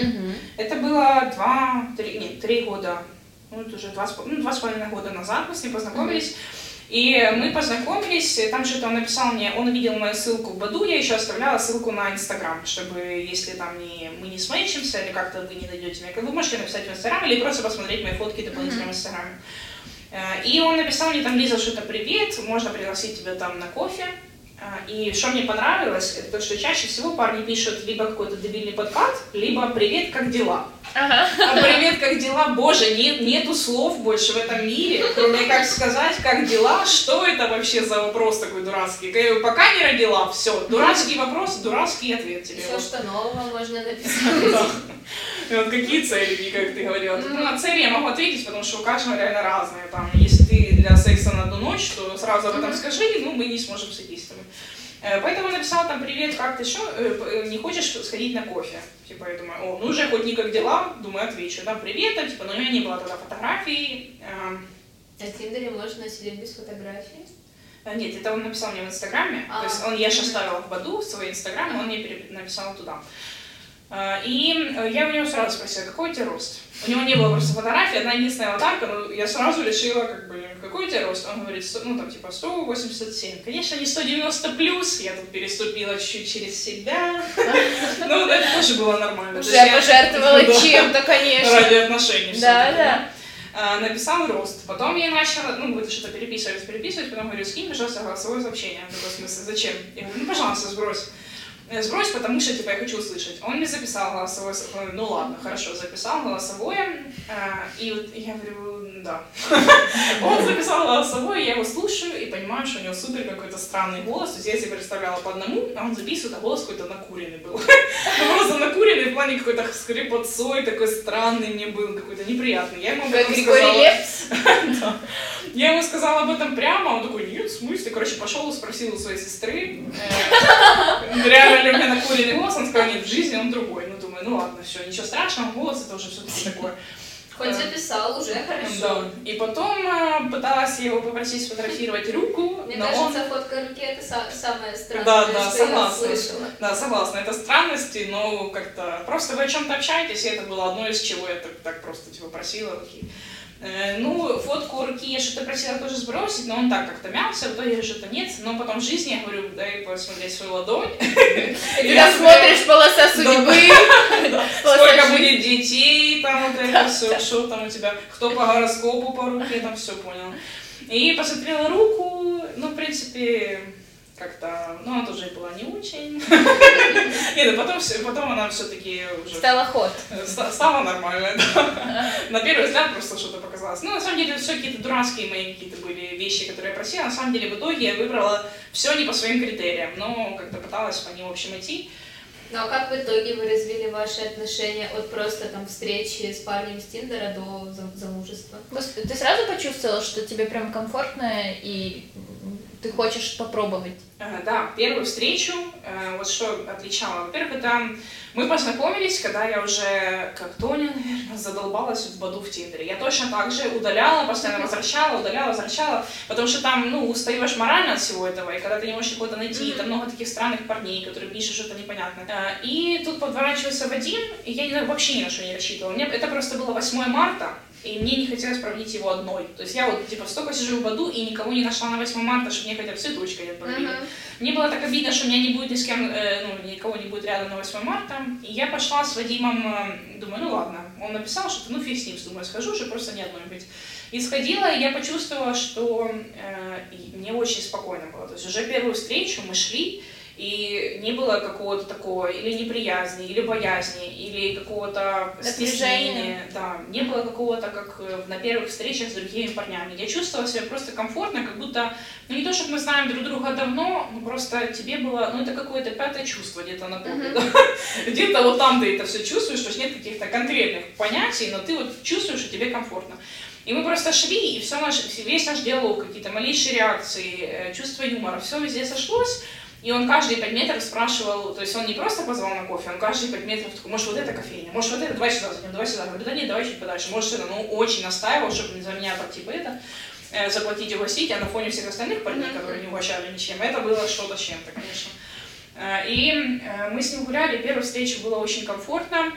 C: Это было два, три, нет, три года, ну это уже два, ну, два с половиной года назад мы с ним познакомились. И мы познакомились, там что-то он написал мне, он увидел мою ссылку в Баду, я еще оставляла ссылку на Инстаграм, чтобы, если там не, мы не смейчимся или как-то вы не найдете меня, вы можете написать в Инстаграм или просто посмотреть мои фотки дополнительно в Инстаграме. Э, и он написал мне там, Лиза, что-то привет, можно пригласить тебя там на кофе. Э, и что мне понравилось, это то, что чаще всего парни пишут либо какой-то дебильный подкат, либо «Привет, как дела?». Ага. А привет, как дела? Боже, нет, нету слов больше в этом мире, кроме как сказать, как дела, что это вообще за вопрос такой дурацкий. Пока не родила, все, дурацкий вопрос, дурацкий ответ тебе.
A: Все, что нового можно написать.
C: Вот какие цели, как ты говорила. Ну, на цели я могу ответить, потому что у каждого реально разные. Там, если ты для секса на одну ночь, то сразу об этом скажи, ну, мы не сможем с тобой. Э, поэтому написала там, привет, как ты что, э, э, не хочешь сходить на кофе? Типа, я думаю, о, ну уже хоть не как дела, думаю, отвечу, да, привет, там, типа, но у меня не было тогда фотографий.
A: А в Тиндере можно сидеть без фотографий?
C: Нет, это он написал мне в Инстаграме, а, то есть он, я же оставила в Баду свой Инстаграм, он мне написал туда. А, и э, я у него сразу спросила, какой у тебя рост? У него не было просто фотографии, одна единственная аватарка, но я сразу решила, как бы, какой у тебя рост? Он говорит, ну, там, типа, 187. Конечно, не 190 плюс, я тут переступила чуть-чуть через себя. Ну, это тоже было нормально.
B: Уже я пожертвовала чем-то, конечно.
C: Ради отношений.
B: Да, да
C: а, написал рост. Потом я начала, ну, мы что-то переписывались, переписывать, потом говорю, скинь, пожалуйста, голосовое сообщение. В таком смысле, зачем? Я говорю, ну, пожалуйста, сбрось. Э, сбрось, потому что, типа, я хочу услышать. Он мне записал голосовое, ну ладно, хорошо, записал голосовое, э, и вот я говорю, да. Он записал голосовое, я его слушаю и понимаю, что у него супер какой-то странный голос, то есть я себе представляла по одному, а он записывает, а голос какой-то накуренный был. Ну просто накуренный в плане какой-то скрипотцой, такой странный мне был, какой-то неприятный. Я ему об этом сказала. Я ему сказала об этом прямо, он такой, нет, в смысле? Короче, пошел и спросил у своей сестры, э, реально ли у меня накуренный голос, он сказал, нет, в жизни он другой. Ну, думаю, ну ладно, все, ничего страшного, голос это уже все-таки такое.
A: Хоть записал, уже хорошо.
C: Да. И потом э, пыталась его попросить сфотографировать руку,
A: Мне
C: но
A: кажется,
C: он...
A: фотка руки это са- самое странное,
C: Да, да,
A: что
C: согласна.
A: я слышала.
C: Да, согласна, это странности, но как-то просто вы о чем-то общаетесь, и это было одно из чего я так, так просто типа просила. Э, Ну, фотку руки я что-то просила тоже сбросить, но он так как-то мялся, в итоге что-то нет. Но потом в жизни я говорю, дай посмотреть свою ладонь.
B: Ты там смотришь полоса судьбы.
C: Сколько будет детей, там вот это все, что там у тебя, кто по гороскопу по руке, там все понял. И посмотрела руку, ну, в принципе, как-то, ну, она тоже была не очень. Нет, а потом, всё- потом она все-таки уже
B: Стало ход.
C: ста- стала нормальная, да. На первый взгляд просто что-то показалось. Ну, на самом деле, все какие-то дурацкие мои какие-то были вещи, которые я просила. На самом деле, в итоге я выбрала все не по своим критериям, но как-то пыталась по ним, в общем, идти.
A: Ну а как в итоге вы развили ваши отношения от просто там встречи с парнем с Тиндера до зам- замужества?
B: Ты сразу почувствовала, что тебе прям комфортно и ты хочешь попробовать?
C: Э, Да, первую встречу, э, вот что отличало. Во-первых, это мы познакомились, когда я уже, как Тоня, наверное, задолбалась в Баду в Тиндере. Я точно так же удаляла, постоянно возвращала, удаляла, возвращала, потому что там, ну, устаешь морально от всего этого, и когда ты не можешь никого-то найти,
A: Мгм.
C: там много таких странных парней, которые пишут что-то непонятное. Э, И тут подворачивался Вадим, и я вообще ни на что не рассчитывала. Мне, это просто было 8 марта, и мне не хотелось проводить его одной. То есть я вот, типа, столько сижу в Баду, и никого не нашла на 8 марта, чтобы мне хотя бы цветочка не подарили.
A: Мгм.
C: Мне было так обидно, что у меня не будет ни с кем, э, ну, никого не будет рядом на 8 марта. И я пошла с Вадимом, э, думаю, ну ладно. Он написал, что ну фиг с ним, думаю, схожу, чтобы просто не одной быть. И сходила, и я почувствовала, что э, мне очень спокойно было. То есть уже первую встречу мы шли, и не было какого-то такого или неприязни, или боязни, или какого-то стеснения. Да, не было какого-то, как э, на первых встречах с другими парнями. Я чувствовала себя просто комфортно, как будто ну не то, чтобы мы знаем друг друга давно, но просто тебе было, ну это какое-то пятое чувство где-то на да? Где-то вот там ты это все чувствуешь, то есть нет каких-то конкретных понятий, но ты вот чувствуешь, что тебе комфортно. И мы просто шли, и все наш, весь наш диалог, какие-то малейшие реакции, э, чувство юмора, все везде сошлось. И он каждые пять метров спрашивал, то есть он не просто позвал на кофе, он каждые пять метров такой, может вот это кофейня, может вот это, давай сюда зайдем, давай сюда. Я говорю, да нет, давай чуть подальше, может это, ну очень настаивал, чтобы за меня там типа это, э, заплатить угостить, а на фоне всех остальных парней, которые не угощали ничем, это было что-то с чем-то, конечно. Э, И э, мы с ним гуляли, первая встреча была очень комфортно,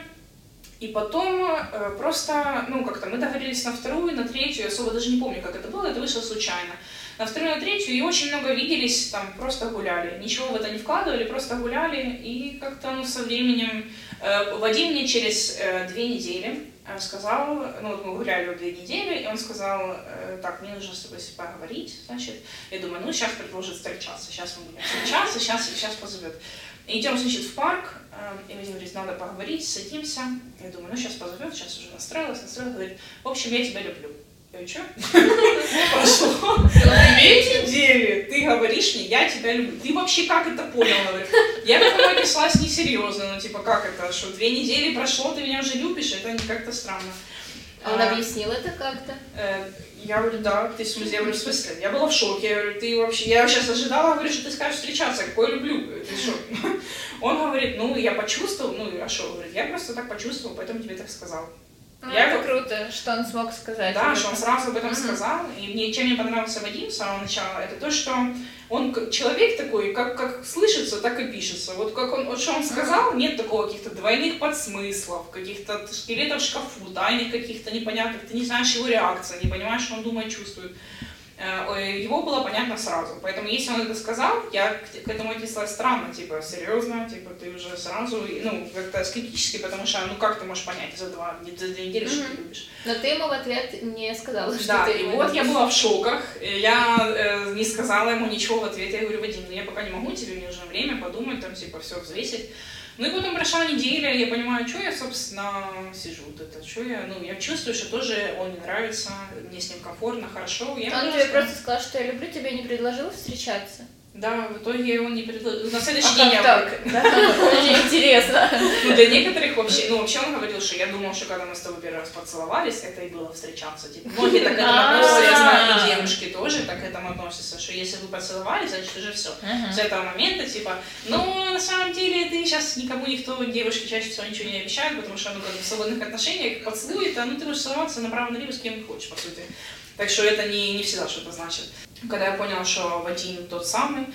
C: и потом э, просто, ну, как-то мы договорились на вторую, на третью, я особо даже не помню, как это было, это вышло случайно. На вторую, на третью, и очень много виделись, там, просто гуляли. Ничего в это не вкладывали, просто гуляли, и как-то, ну, со временем... э, Вадим мне через э, две недели э, сказал, ну, мы гуляли две недели, и он сказал, э, так, мне нужно с тобой поговорить, значит. Я думаю, ну, сейчас предложит встречаться, сейчас мы будем встречаться, сейчас, сейчас позовет. Идем, значит, в парк, и Вадим говорит, надо поговорить, садимся. Я думаю, ну, сейчас позовет, сейчас уже настроилась, настроилась, говорит, в общем, я тебя люблю. Я что? Прошло две недели, ты говоришь мне, я тебя люблю. Ты вообще как это понял? Я к этому отнеслась несерьезно, ну, типа, как это, что две недели прошло, ты меня уже любишь, это не как-то странно.
A: А он
C: А,
A: объяснил это как-то?
C: Э, Я говорю, да, ты я говорю, в смысле? Я была в шоке, я говорю, ты вообще, я сейчас ожидала, говорю, что ты скажешь встречаться, какой люблю, ты что? Он говорит, ну, я почувствовал, ну, а что, говорит, я просто так почувствовал, поэтому тебе так сказал.
B: Ну,
C: Я
B: это
C: как-
B: круто, что он смог сказать.
C: Да, что он сразу об этом
A: Мгм.
C: сказал. И мне, чем мне понравился Вадим с самого начала, это то, что он человек такой, как, как слышится, так и пишется. Вот как он, вот что он сказал, нет такого каких-то двойных подсмыслов, каких-то скелетов в шкафу, тайных каких-то непонятных, ты не знаешь его реакции, не понимаешь, что он думает, чувствует. Э, Его было понятно сразу. Поэтому, если он это сказал, я к, этому отнеслась странно, типа, серьезно, типа, ты уже сразу, ну, как-то скептически, потому что, ну, как ты можешь понять за два, за две недели, что ты любишь?
A: Но ты ему в ответ не сказала, что
C: Да,
A: ты
C: и вот я была в шоках. Я э, не сказала ему ничего в ответ. Я говорю, Вадим, ну я пока не могу, тебе нужно время подумать, там, типа, все взвесить. Ну и потом прошла неделя, я понимаю, что я, собственно, сижу вот это, что я, ну, я чувствую, что тоже он мне нравится, мне с ним комфортно, хорошо. Я
B: Он тебе просто сказал, что я люблю тебя, и не предложил встречаться.
C: Да, в итоге он не предложил. На следующий
B: А
C: день я
B: так? Да, интересно.
C: Ну, для некоторых вообще, ну, вообще он говорил, что я думал, что когда мы с тобой первый раз поцеловались, это и было встречаться. Типа, многие так к этому относятся, я знаю, и девушки тоже так к этому относятся, что если вы поцеловались, значит уже все. С этого момента, типа, ну, на самом деле, ты сейчас никому никто, девушки чаще всего ничего не обещают, потому что, ну, как в свободных отношениях поцелуй, это, ну, ты можешь целоваться направо-налево с кем хочешь, по сути. Так что это не, не всегда что-то значит. Когда я поняла, что Вадим тот самый,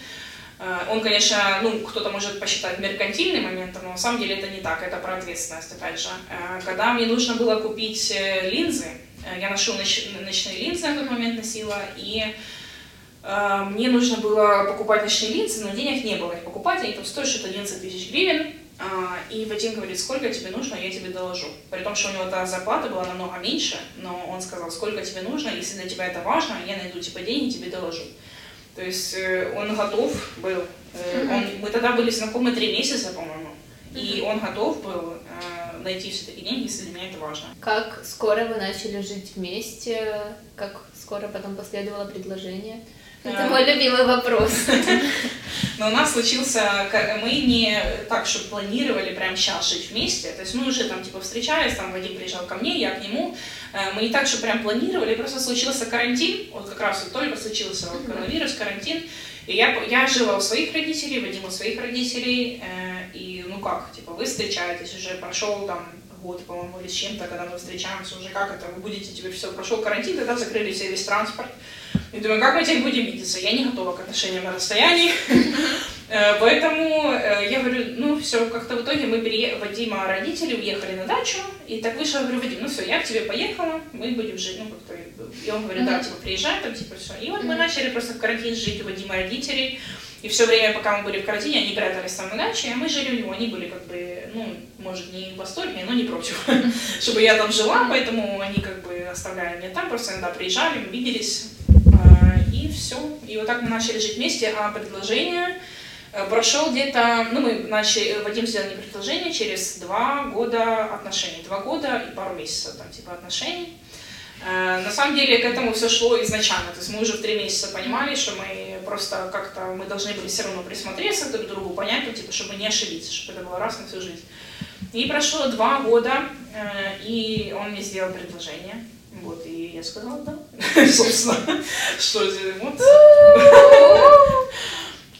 C: э, он, конечно, ну, кто-то может посчитать меркантильным моментом, но на самом деле это не так, это про ответственность, опять же. Э, Когда мне нужно было купить э, линзы, я ношу ноч- ночные линзы на тот момент носила, и мне нужно было покупать ночные линзы, но денег не было их покупать, они там стоят что-то 11 тысяч гривен, и Вадим говорит, сколько тебе нужно, я тебе доложу. При том, что у него та зарплата была намного меньше, но он сказал, сколько тебе нужно, если для тебя это важно, я найду типа деньги, тебе доложу. То есть э, он готов был. э, он, мы тогда были знакомы три месяца, по-моему, и он готов был э, найти все-таки деньги, если для меня это важно.
A: Как скоро вы начали жить вместе? Как скоро потом последовало предложение? Это мой любимый вопрос.
C: Но у нас случился, мы не так, что планировали прям сейчас жить вместе, то есть мы уже там типа встречались, там Вадим приезжал ко мне, я к нему, Э, мы не так, что прям планировали, просто случился карантин, вот как раз вот только случился вот коронавирус, карантин, и я, я жила у своих родителей, Вадим у своих родителей, э, и ну как, типа вы встречаетесь, уже прошел там год, по-моему, или с чем-то, когда мы встречаемся, уже как это, вы будете, теперь все, прошел карантин, тогда закрыли все весь транспорт, и думаю, как мы теперь будем видеться? Я не готова к отношениям на расстоянии. Э, Поэтому э, я говорю, ну все, как-то в итоге мы пере... Вадима родители уехали на дачу, и так вышло, я говорю, Вадим, ну все, я к тебе поехала, мы будем жить, ну как-то, и он говорит, да, типа, приезжай, там, типа, все. И вот мы начали просто в карантин жить у Вадима родителей, и все время, пока мы были в карантине, они прятались там на даче, а мы жили у него, они были как бы, ну, может, не в восторге, но не против, чтобы я там жила, поэтому они как бы оставляли меня там, просто иногда приезжали, мы виделись, э, и все. И вот так мы начали жить вместе, а предложение э, прошел где-то, ну, мы начали, э, Вадим сделал мне предложение через два года отношений, два года и пару месяцев, там, типа, отношений. Э, На самом деле к этому все шло изначально, то есть мы уже в три месяца понимали, что мы просто как-то, мы должны были все равно присмотреться друг к другу, понять, ну, типа, чтобы не ошибиться, чтобы это было раз на всю жизнь. И прошло два года, э, и он мне сделал предложение, вот, и я сказала да, собственно, что здесь, вот.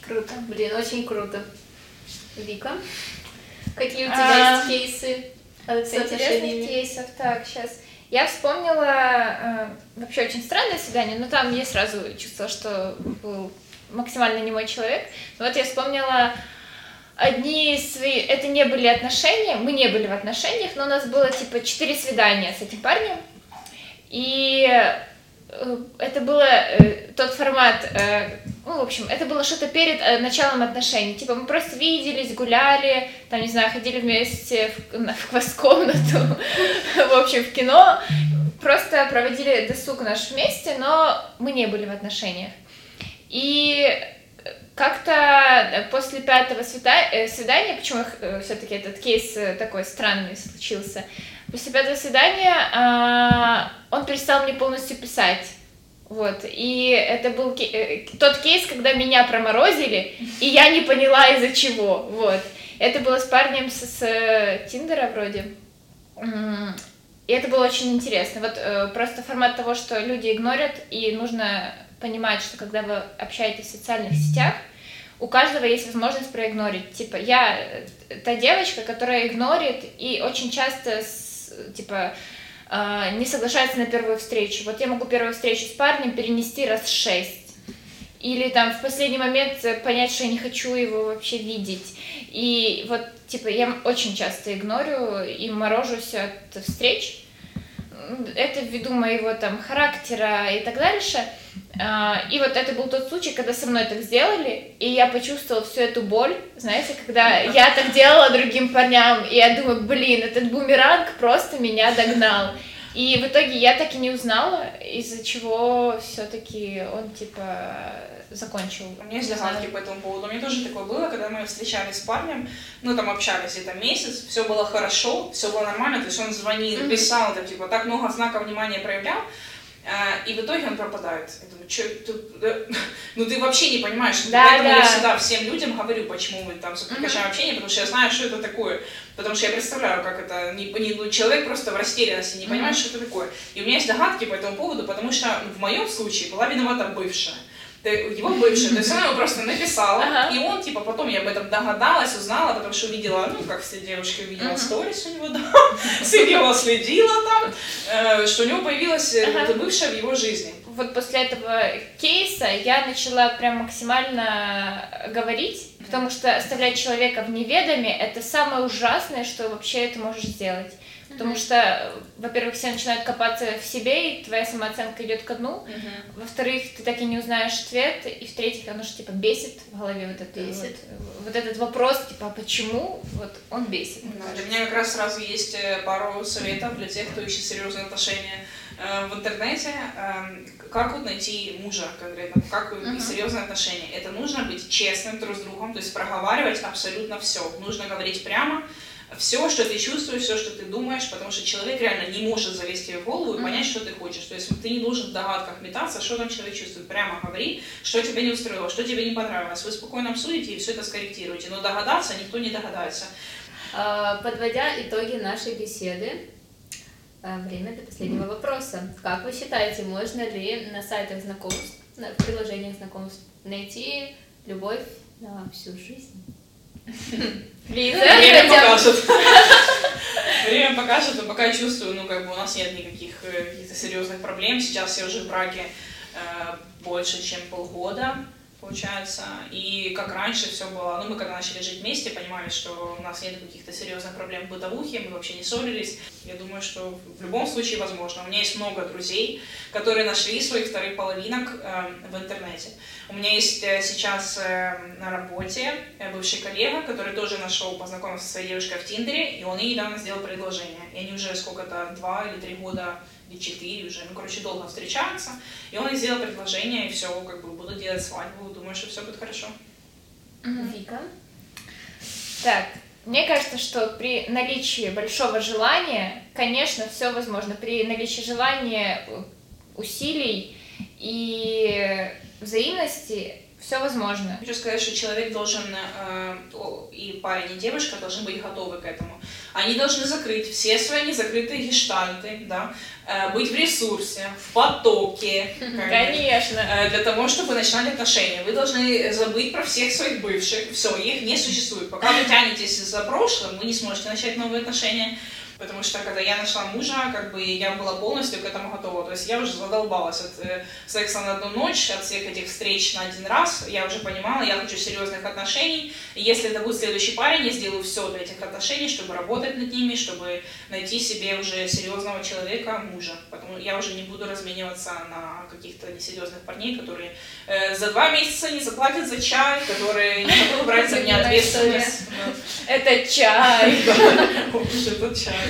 A: Круто. Блин, очень круто. Вика, какие у тебя
B: А,
A: есть кейсы
B: интересных кейсов, так, сейчас. Я вспомнила э, вообще очень странное свидание, но там я сразу чувствовала, что был максимально не мой человек. Но вот я вспомнила одни свои... Это не были отношения, мы не были в отношениях, но у нас было типа четыре свидания с этим парнем. И э, это было э, тот формат, э, ну, в общем, это было что-то перед э, началом отношений. Типа мы просто виделись, гуляли, там, не знаю, ходили вместе в, на- в квест-комнату, в общем, в кино. Просто проводили досуг наш вместе, но мы не были в отношениях. И как-то после пятого э, свидания, почему все-таки этот кейс э, такой странный случился, после пятого свидания а, он перестал мне полностью писать. Вот, и это был ке- э, тот кейс, когда меня проморозили, и я не поняла из-за чего, вот. Это было с парнем с, с, э, Тиндера вроде. И это было очень интересно. Вот э, просто формат того, что люди игнорят, и нужно понимать, что когда вы общаетесь в социальных сетях, у каждого есть возможность проигнорить. Типа, я э, та девочка, которая игнорит и очень часто, с- типа, не соглашается на первую встречу. Вот я могу первую встречу с парнем перенести раз шесть. Или там в последний момент э, понять, что я не хочу его вообще видеть. И вот, типа, я очень часто игнорю и морожусь от встреч. Это ввиду моего там характера и так дальше. А, И вот это был тот случай, когда со мной так сделали, и я почувствовала всю эту боль, знаете, когда я так делала другим парням, и я думаю, блин, этот бумеранг просто меня догнал. И в итоге я так и не узнала, из-за чего все-таки он типа закончил.
C: У меня есть догадки по этому поводу. У меня тоже такое было, когда мы встречались с парнем, ну там общались где-то месяц, все было хорошо, все было нормально, то есть он звонил, писал, там, типа, так много знаков внимания проявлял, и в итоге он пропадает. Я думаю, что ты, ну ты вообще не понимаешь.
B: Да,
C: Поэтому
B: да.
C: я всегда всем людям говорю, почему мы там прекращаем общение, потому что я знаю, что это такое. Потому что я представляю, как это, не, не- ну, человек просто в растерянности, не понимает, что это такое. И у меня есть догадки по этому поводу, потому что в моем случае была виновата бывшая. Его бывшая, то есть она его просто написала,
B: Ага.
C: и он, типа, потом я об этом догадалась, узнала, потому что увидела, ну, как все девушки увидела
B: Мгм.
C: сторис у него, да, сидела, следила там, э, что у него появилась э,
B: Ага.
C: бывшая в его жизни.
B: Вот после этого кейса я начала прям максимально говорить, потому что оставлять человека в неведоме это самое ужасное, что вообще ты можешь сделать. Потому что, во-первых, все начинают копаться в себе, и твоя самооценка идет ко дну. Во-вторых, ты так и не узнаешь ответ. И в-третьих, оно же типа бесит в голове вот, это,
A: Бесит.
B: вот, вот этот вопрос, типа, а почему вот он бесит.
C: Да, Для меня как раз сразу есть э, пару советов для тех, кто ищет серьезные отношения э, в интернете. Эм, Как вот найти мужа конкретно, как
B: Мгм.
C: серьезные отношения. Это нужно быть честным друг с другом, то есть проговаривать абсолютно все. Нужно говорить прямо, все, что ты чувствуешь, все, что ты думаешь, потому что человек реально не может залезть тебе в голову и понять, что ты хочешь. То есть ты не должен в догадках метаться, что там человек чувствует. Прямо говори, что тебя не устроило, что тебе не понравилось. Вы спокойно обсудите и все это скорректируете. Но догадаться никто не догадается.
A: А, Подводя итоги нашей беседы, а, время для последнего вопроса. Как вы считаете, можно ли на сайтах знакомств, на в приложениях знакомств найти любовь на всю жизнь?
B: Лиза?
C: Время покажет. Время покажет, но пока я чувствую, ну, как бы у нас нет никаких э, каких-то серьезных проблем. Сейчас я уже в браке э, больше, чем полгода, получается. И как раньше все было, ну, мы когда начали жить вместе, понимали, что у нас нет каких-то серьезных проблем в бытовухе, мы вообще не ссорились. Я думаю, что в любом случае возможно. У меня есть много друзей, которые нашли своих вторых половинок э, в интернете. У меня есть э, сейчас э, на работе э, бывший коллега, который тоже нашел, познакомился со своей девушкой в Тиндере, и он ей недавно сделал предложение. И они уже сколько-то, два или три года, или четыре уже, ну, короче, долго встречаются. И он ей сделал предложение, и все, как бы, буду делать свадьбу, думаю, что все будет хорошо.
A: Вика?
B: Так, мне кажется, что при наличии большого желания, конечно, все возможно. При наличии желания, э, усилий и взаимности все возможно.
C: Хочу сказать, что человек должен, э, и парень, и девушка должны быть готовы к этому. Они должны закрыть все свои незакрытые гештальты, да, э, быть в ресурсе, в потоке.
B: Конечно.
C: Э, для того, чтобы начинать отношения. Вы должны забыть про всех своих бывших. Все, их не существует. Пока вы тянетесь за прошлым, вы не сможете начать новые отношения. Потому что когда я нашла мужа, как бы я была полностью к этому готова. То есть я уже задолбалась от э, секса на одну ночь, от всех этих встреч на один раз. Я уже понимала, я хочу серьезных отношений. И если это будет следующий парень, я сделаю все для этих отношений, чтобы работать над ними, чтобы найти себе уже серьезного человека, мужа. Потому я уже не буду размениваться на каких-то несерьезных парней, которые э, за два месяца не заплатят за чай, которые не готовы брать за меня ответственность.
B: Это чай.
C: Да. Ой, что это чай.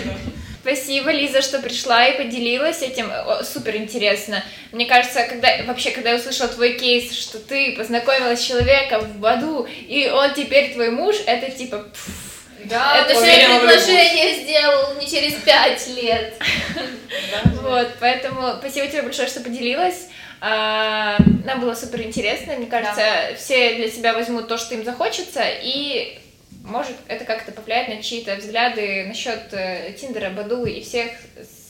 B: Спасибо, Лиза, что пришла и поделилась этим. О, Супер интересно. Мне кажется, когда вообще, когда я услышала твой кейс, что ты познакомилась с человеком в Баду, и он теперь твой муж, это типа...
A: Да,
B: Это
A: это
C: поверила в любовь.
A: предложение сделал не через пять лет.
B: Вот, поэтому спасибо тебе большое, что поделилась. А, Нам было супер интересно. Мне кажется, все для себя возьмут то, что им захочется, и может это как-то повлияет на чьи-то взгляды насчет э, Тиндера, Баду и всех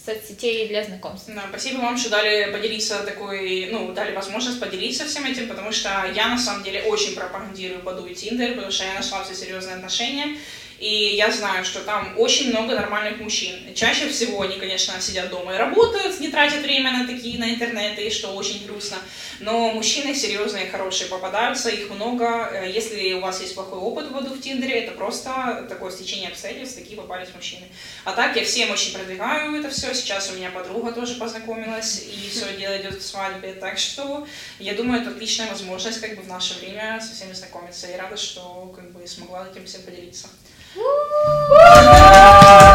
B: соцсетей для знакомств.
C: Да, спасибо вам, что дали поделиться такой, ну, дали возможность поделиться всем этим, потому что я на самом деле очень пропагандирую Баду и Тиндер, потому что я нашла все серьезные отношения, и я знаю, что там очень много нормальных мужчин. Чаще всего они, конечно, сидят дома и работают, не тратят время на такие, на интернеты, что очень грустно. Но мужчины серьезные, хорошие попадаются, их много. Э, Если у вас есть плохой опыт в Баду в Тиндере, это просто такое стечение обстоятельств, такие попались мужчины. А так я всем очень продвигаю это все. Сейчас у меня подруга тоже познакомилась, и все дело идет к свадьбе. Так что я думаю, это отличная возможность как бы в наше время со всеми знакомиться. И рада, что как бы смогла этим всем поделиться. Woo!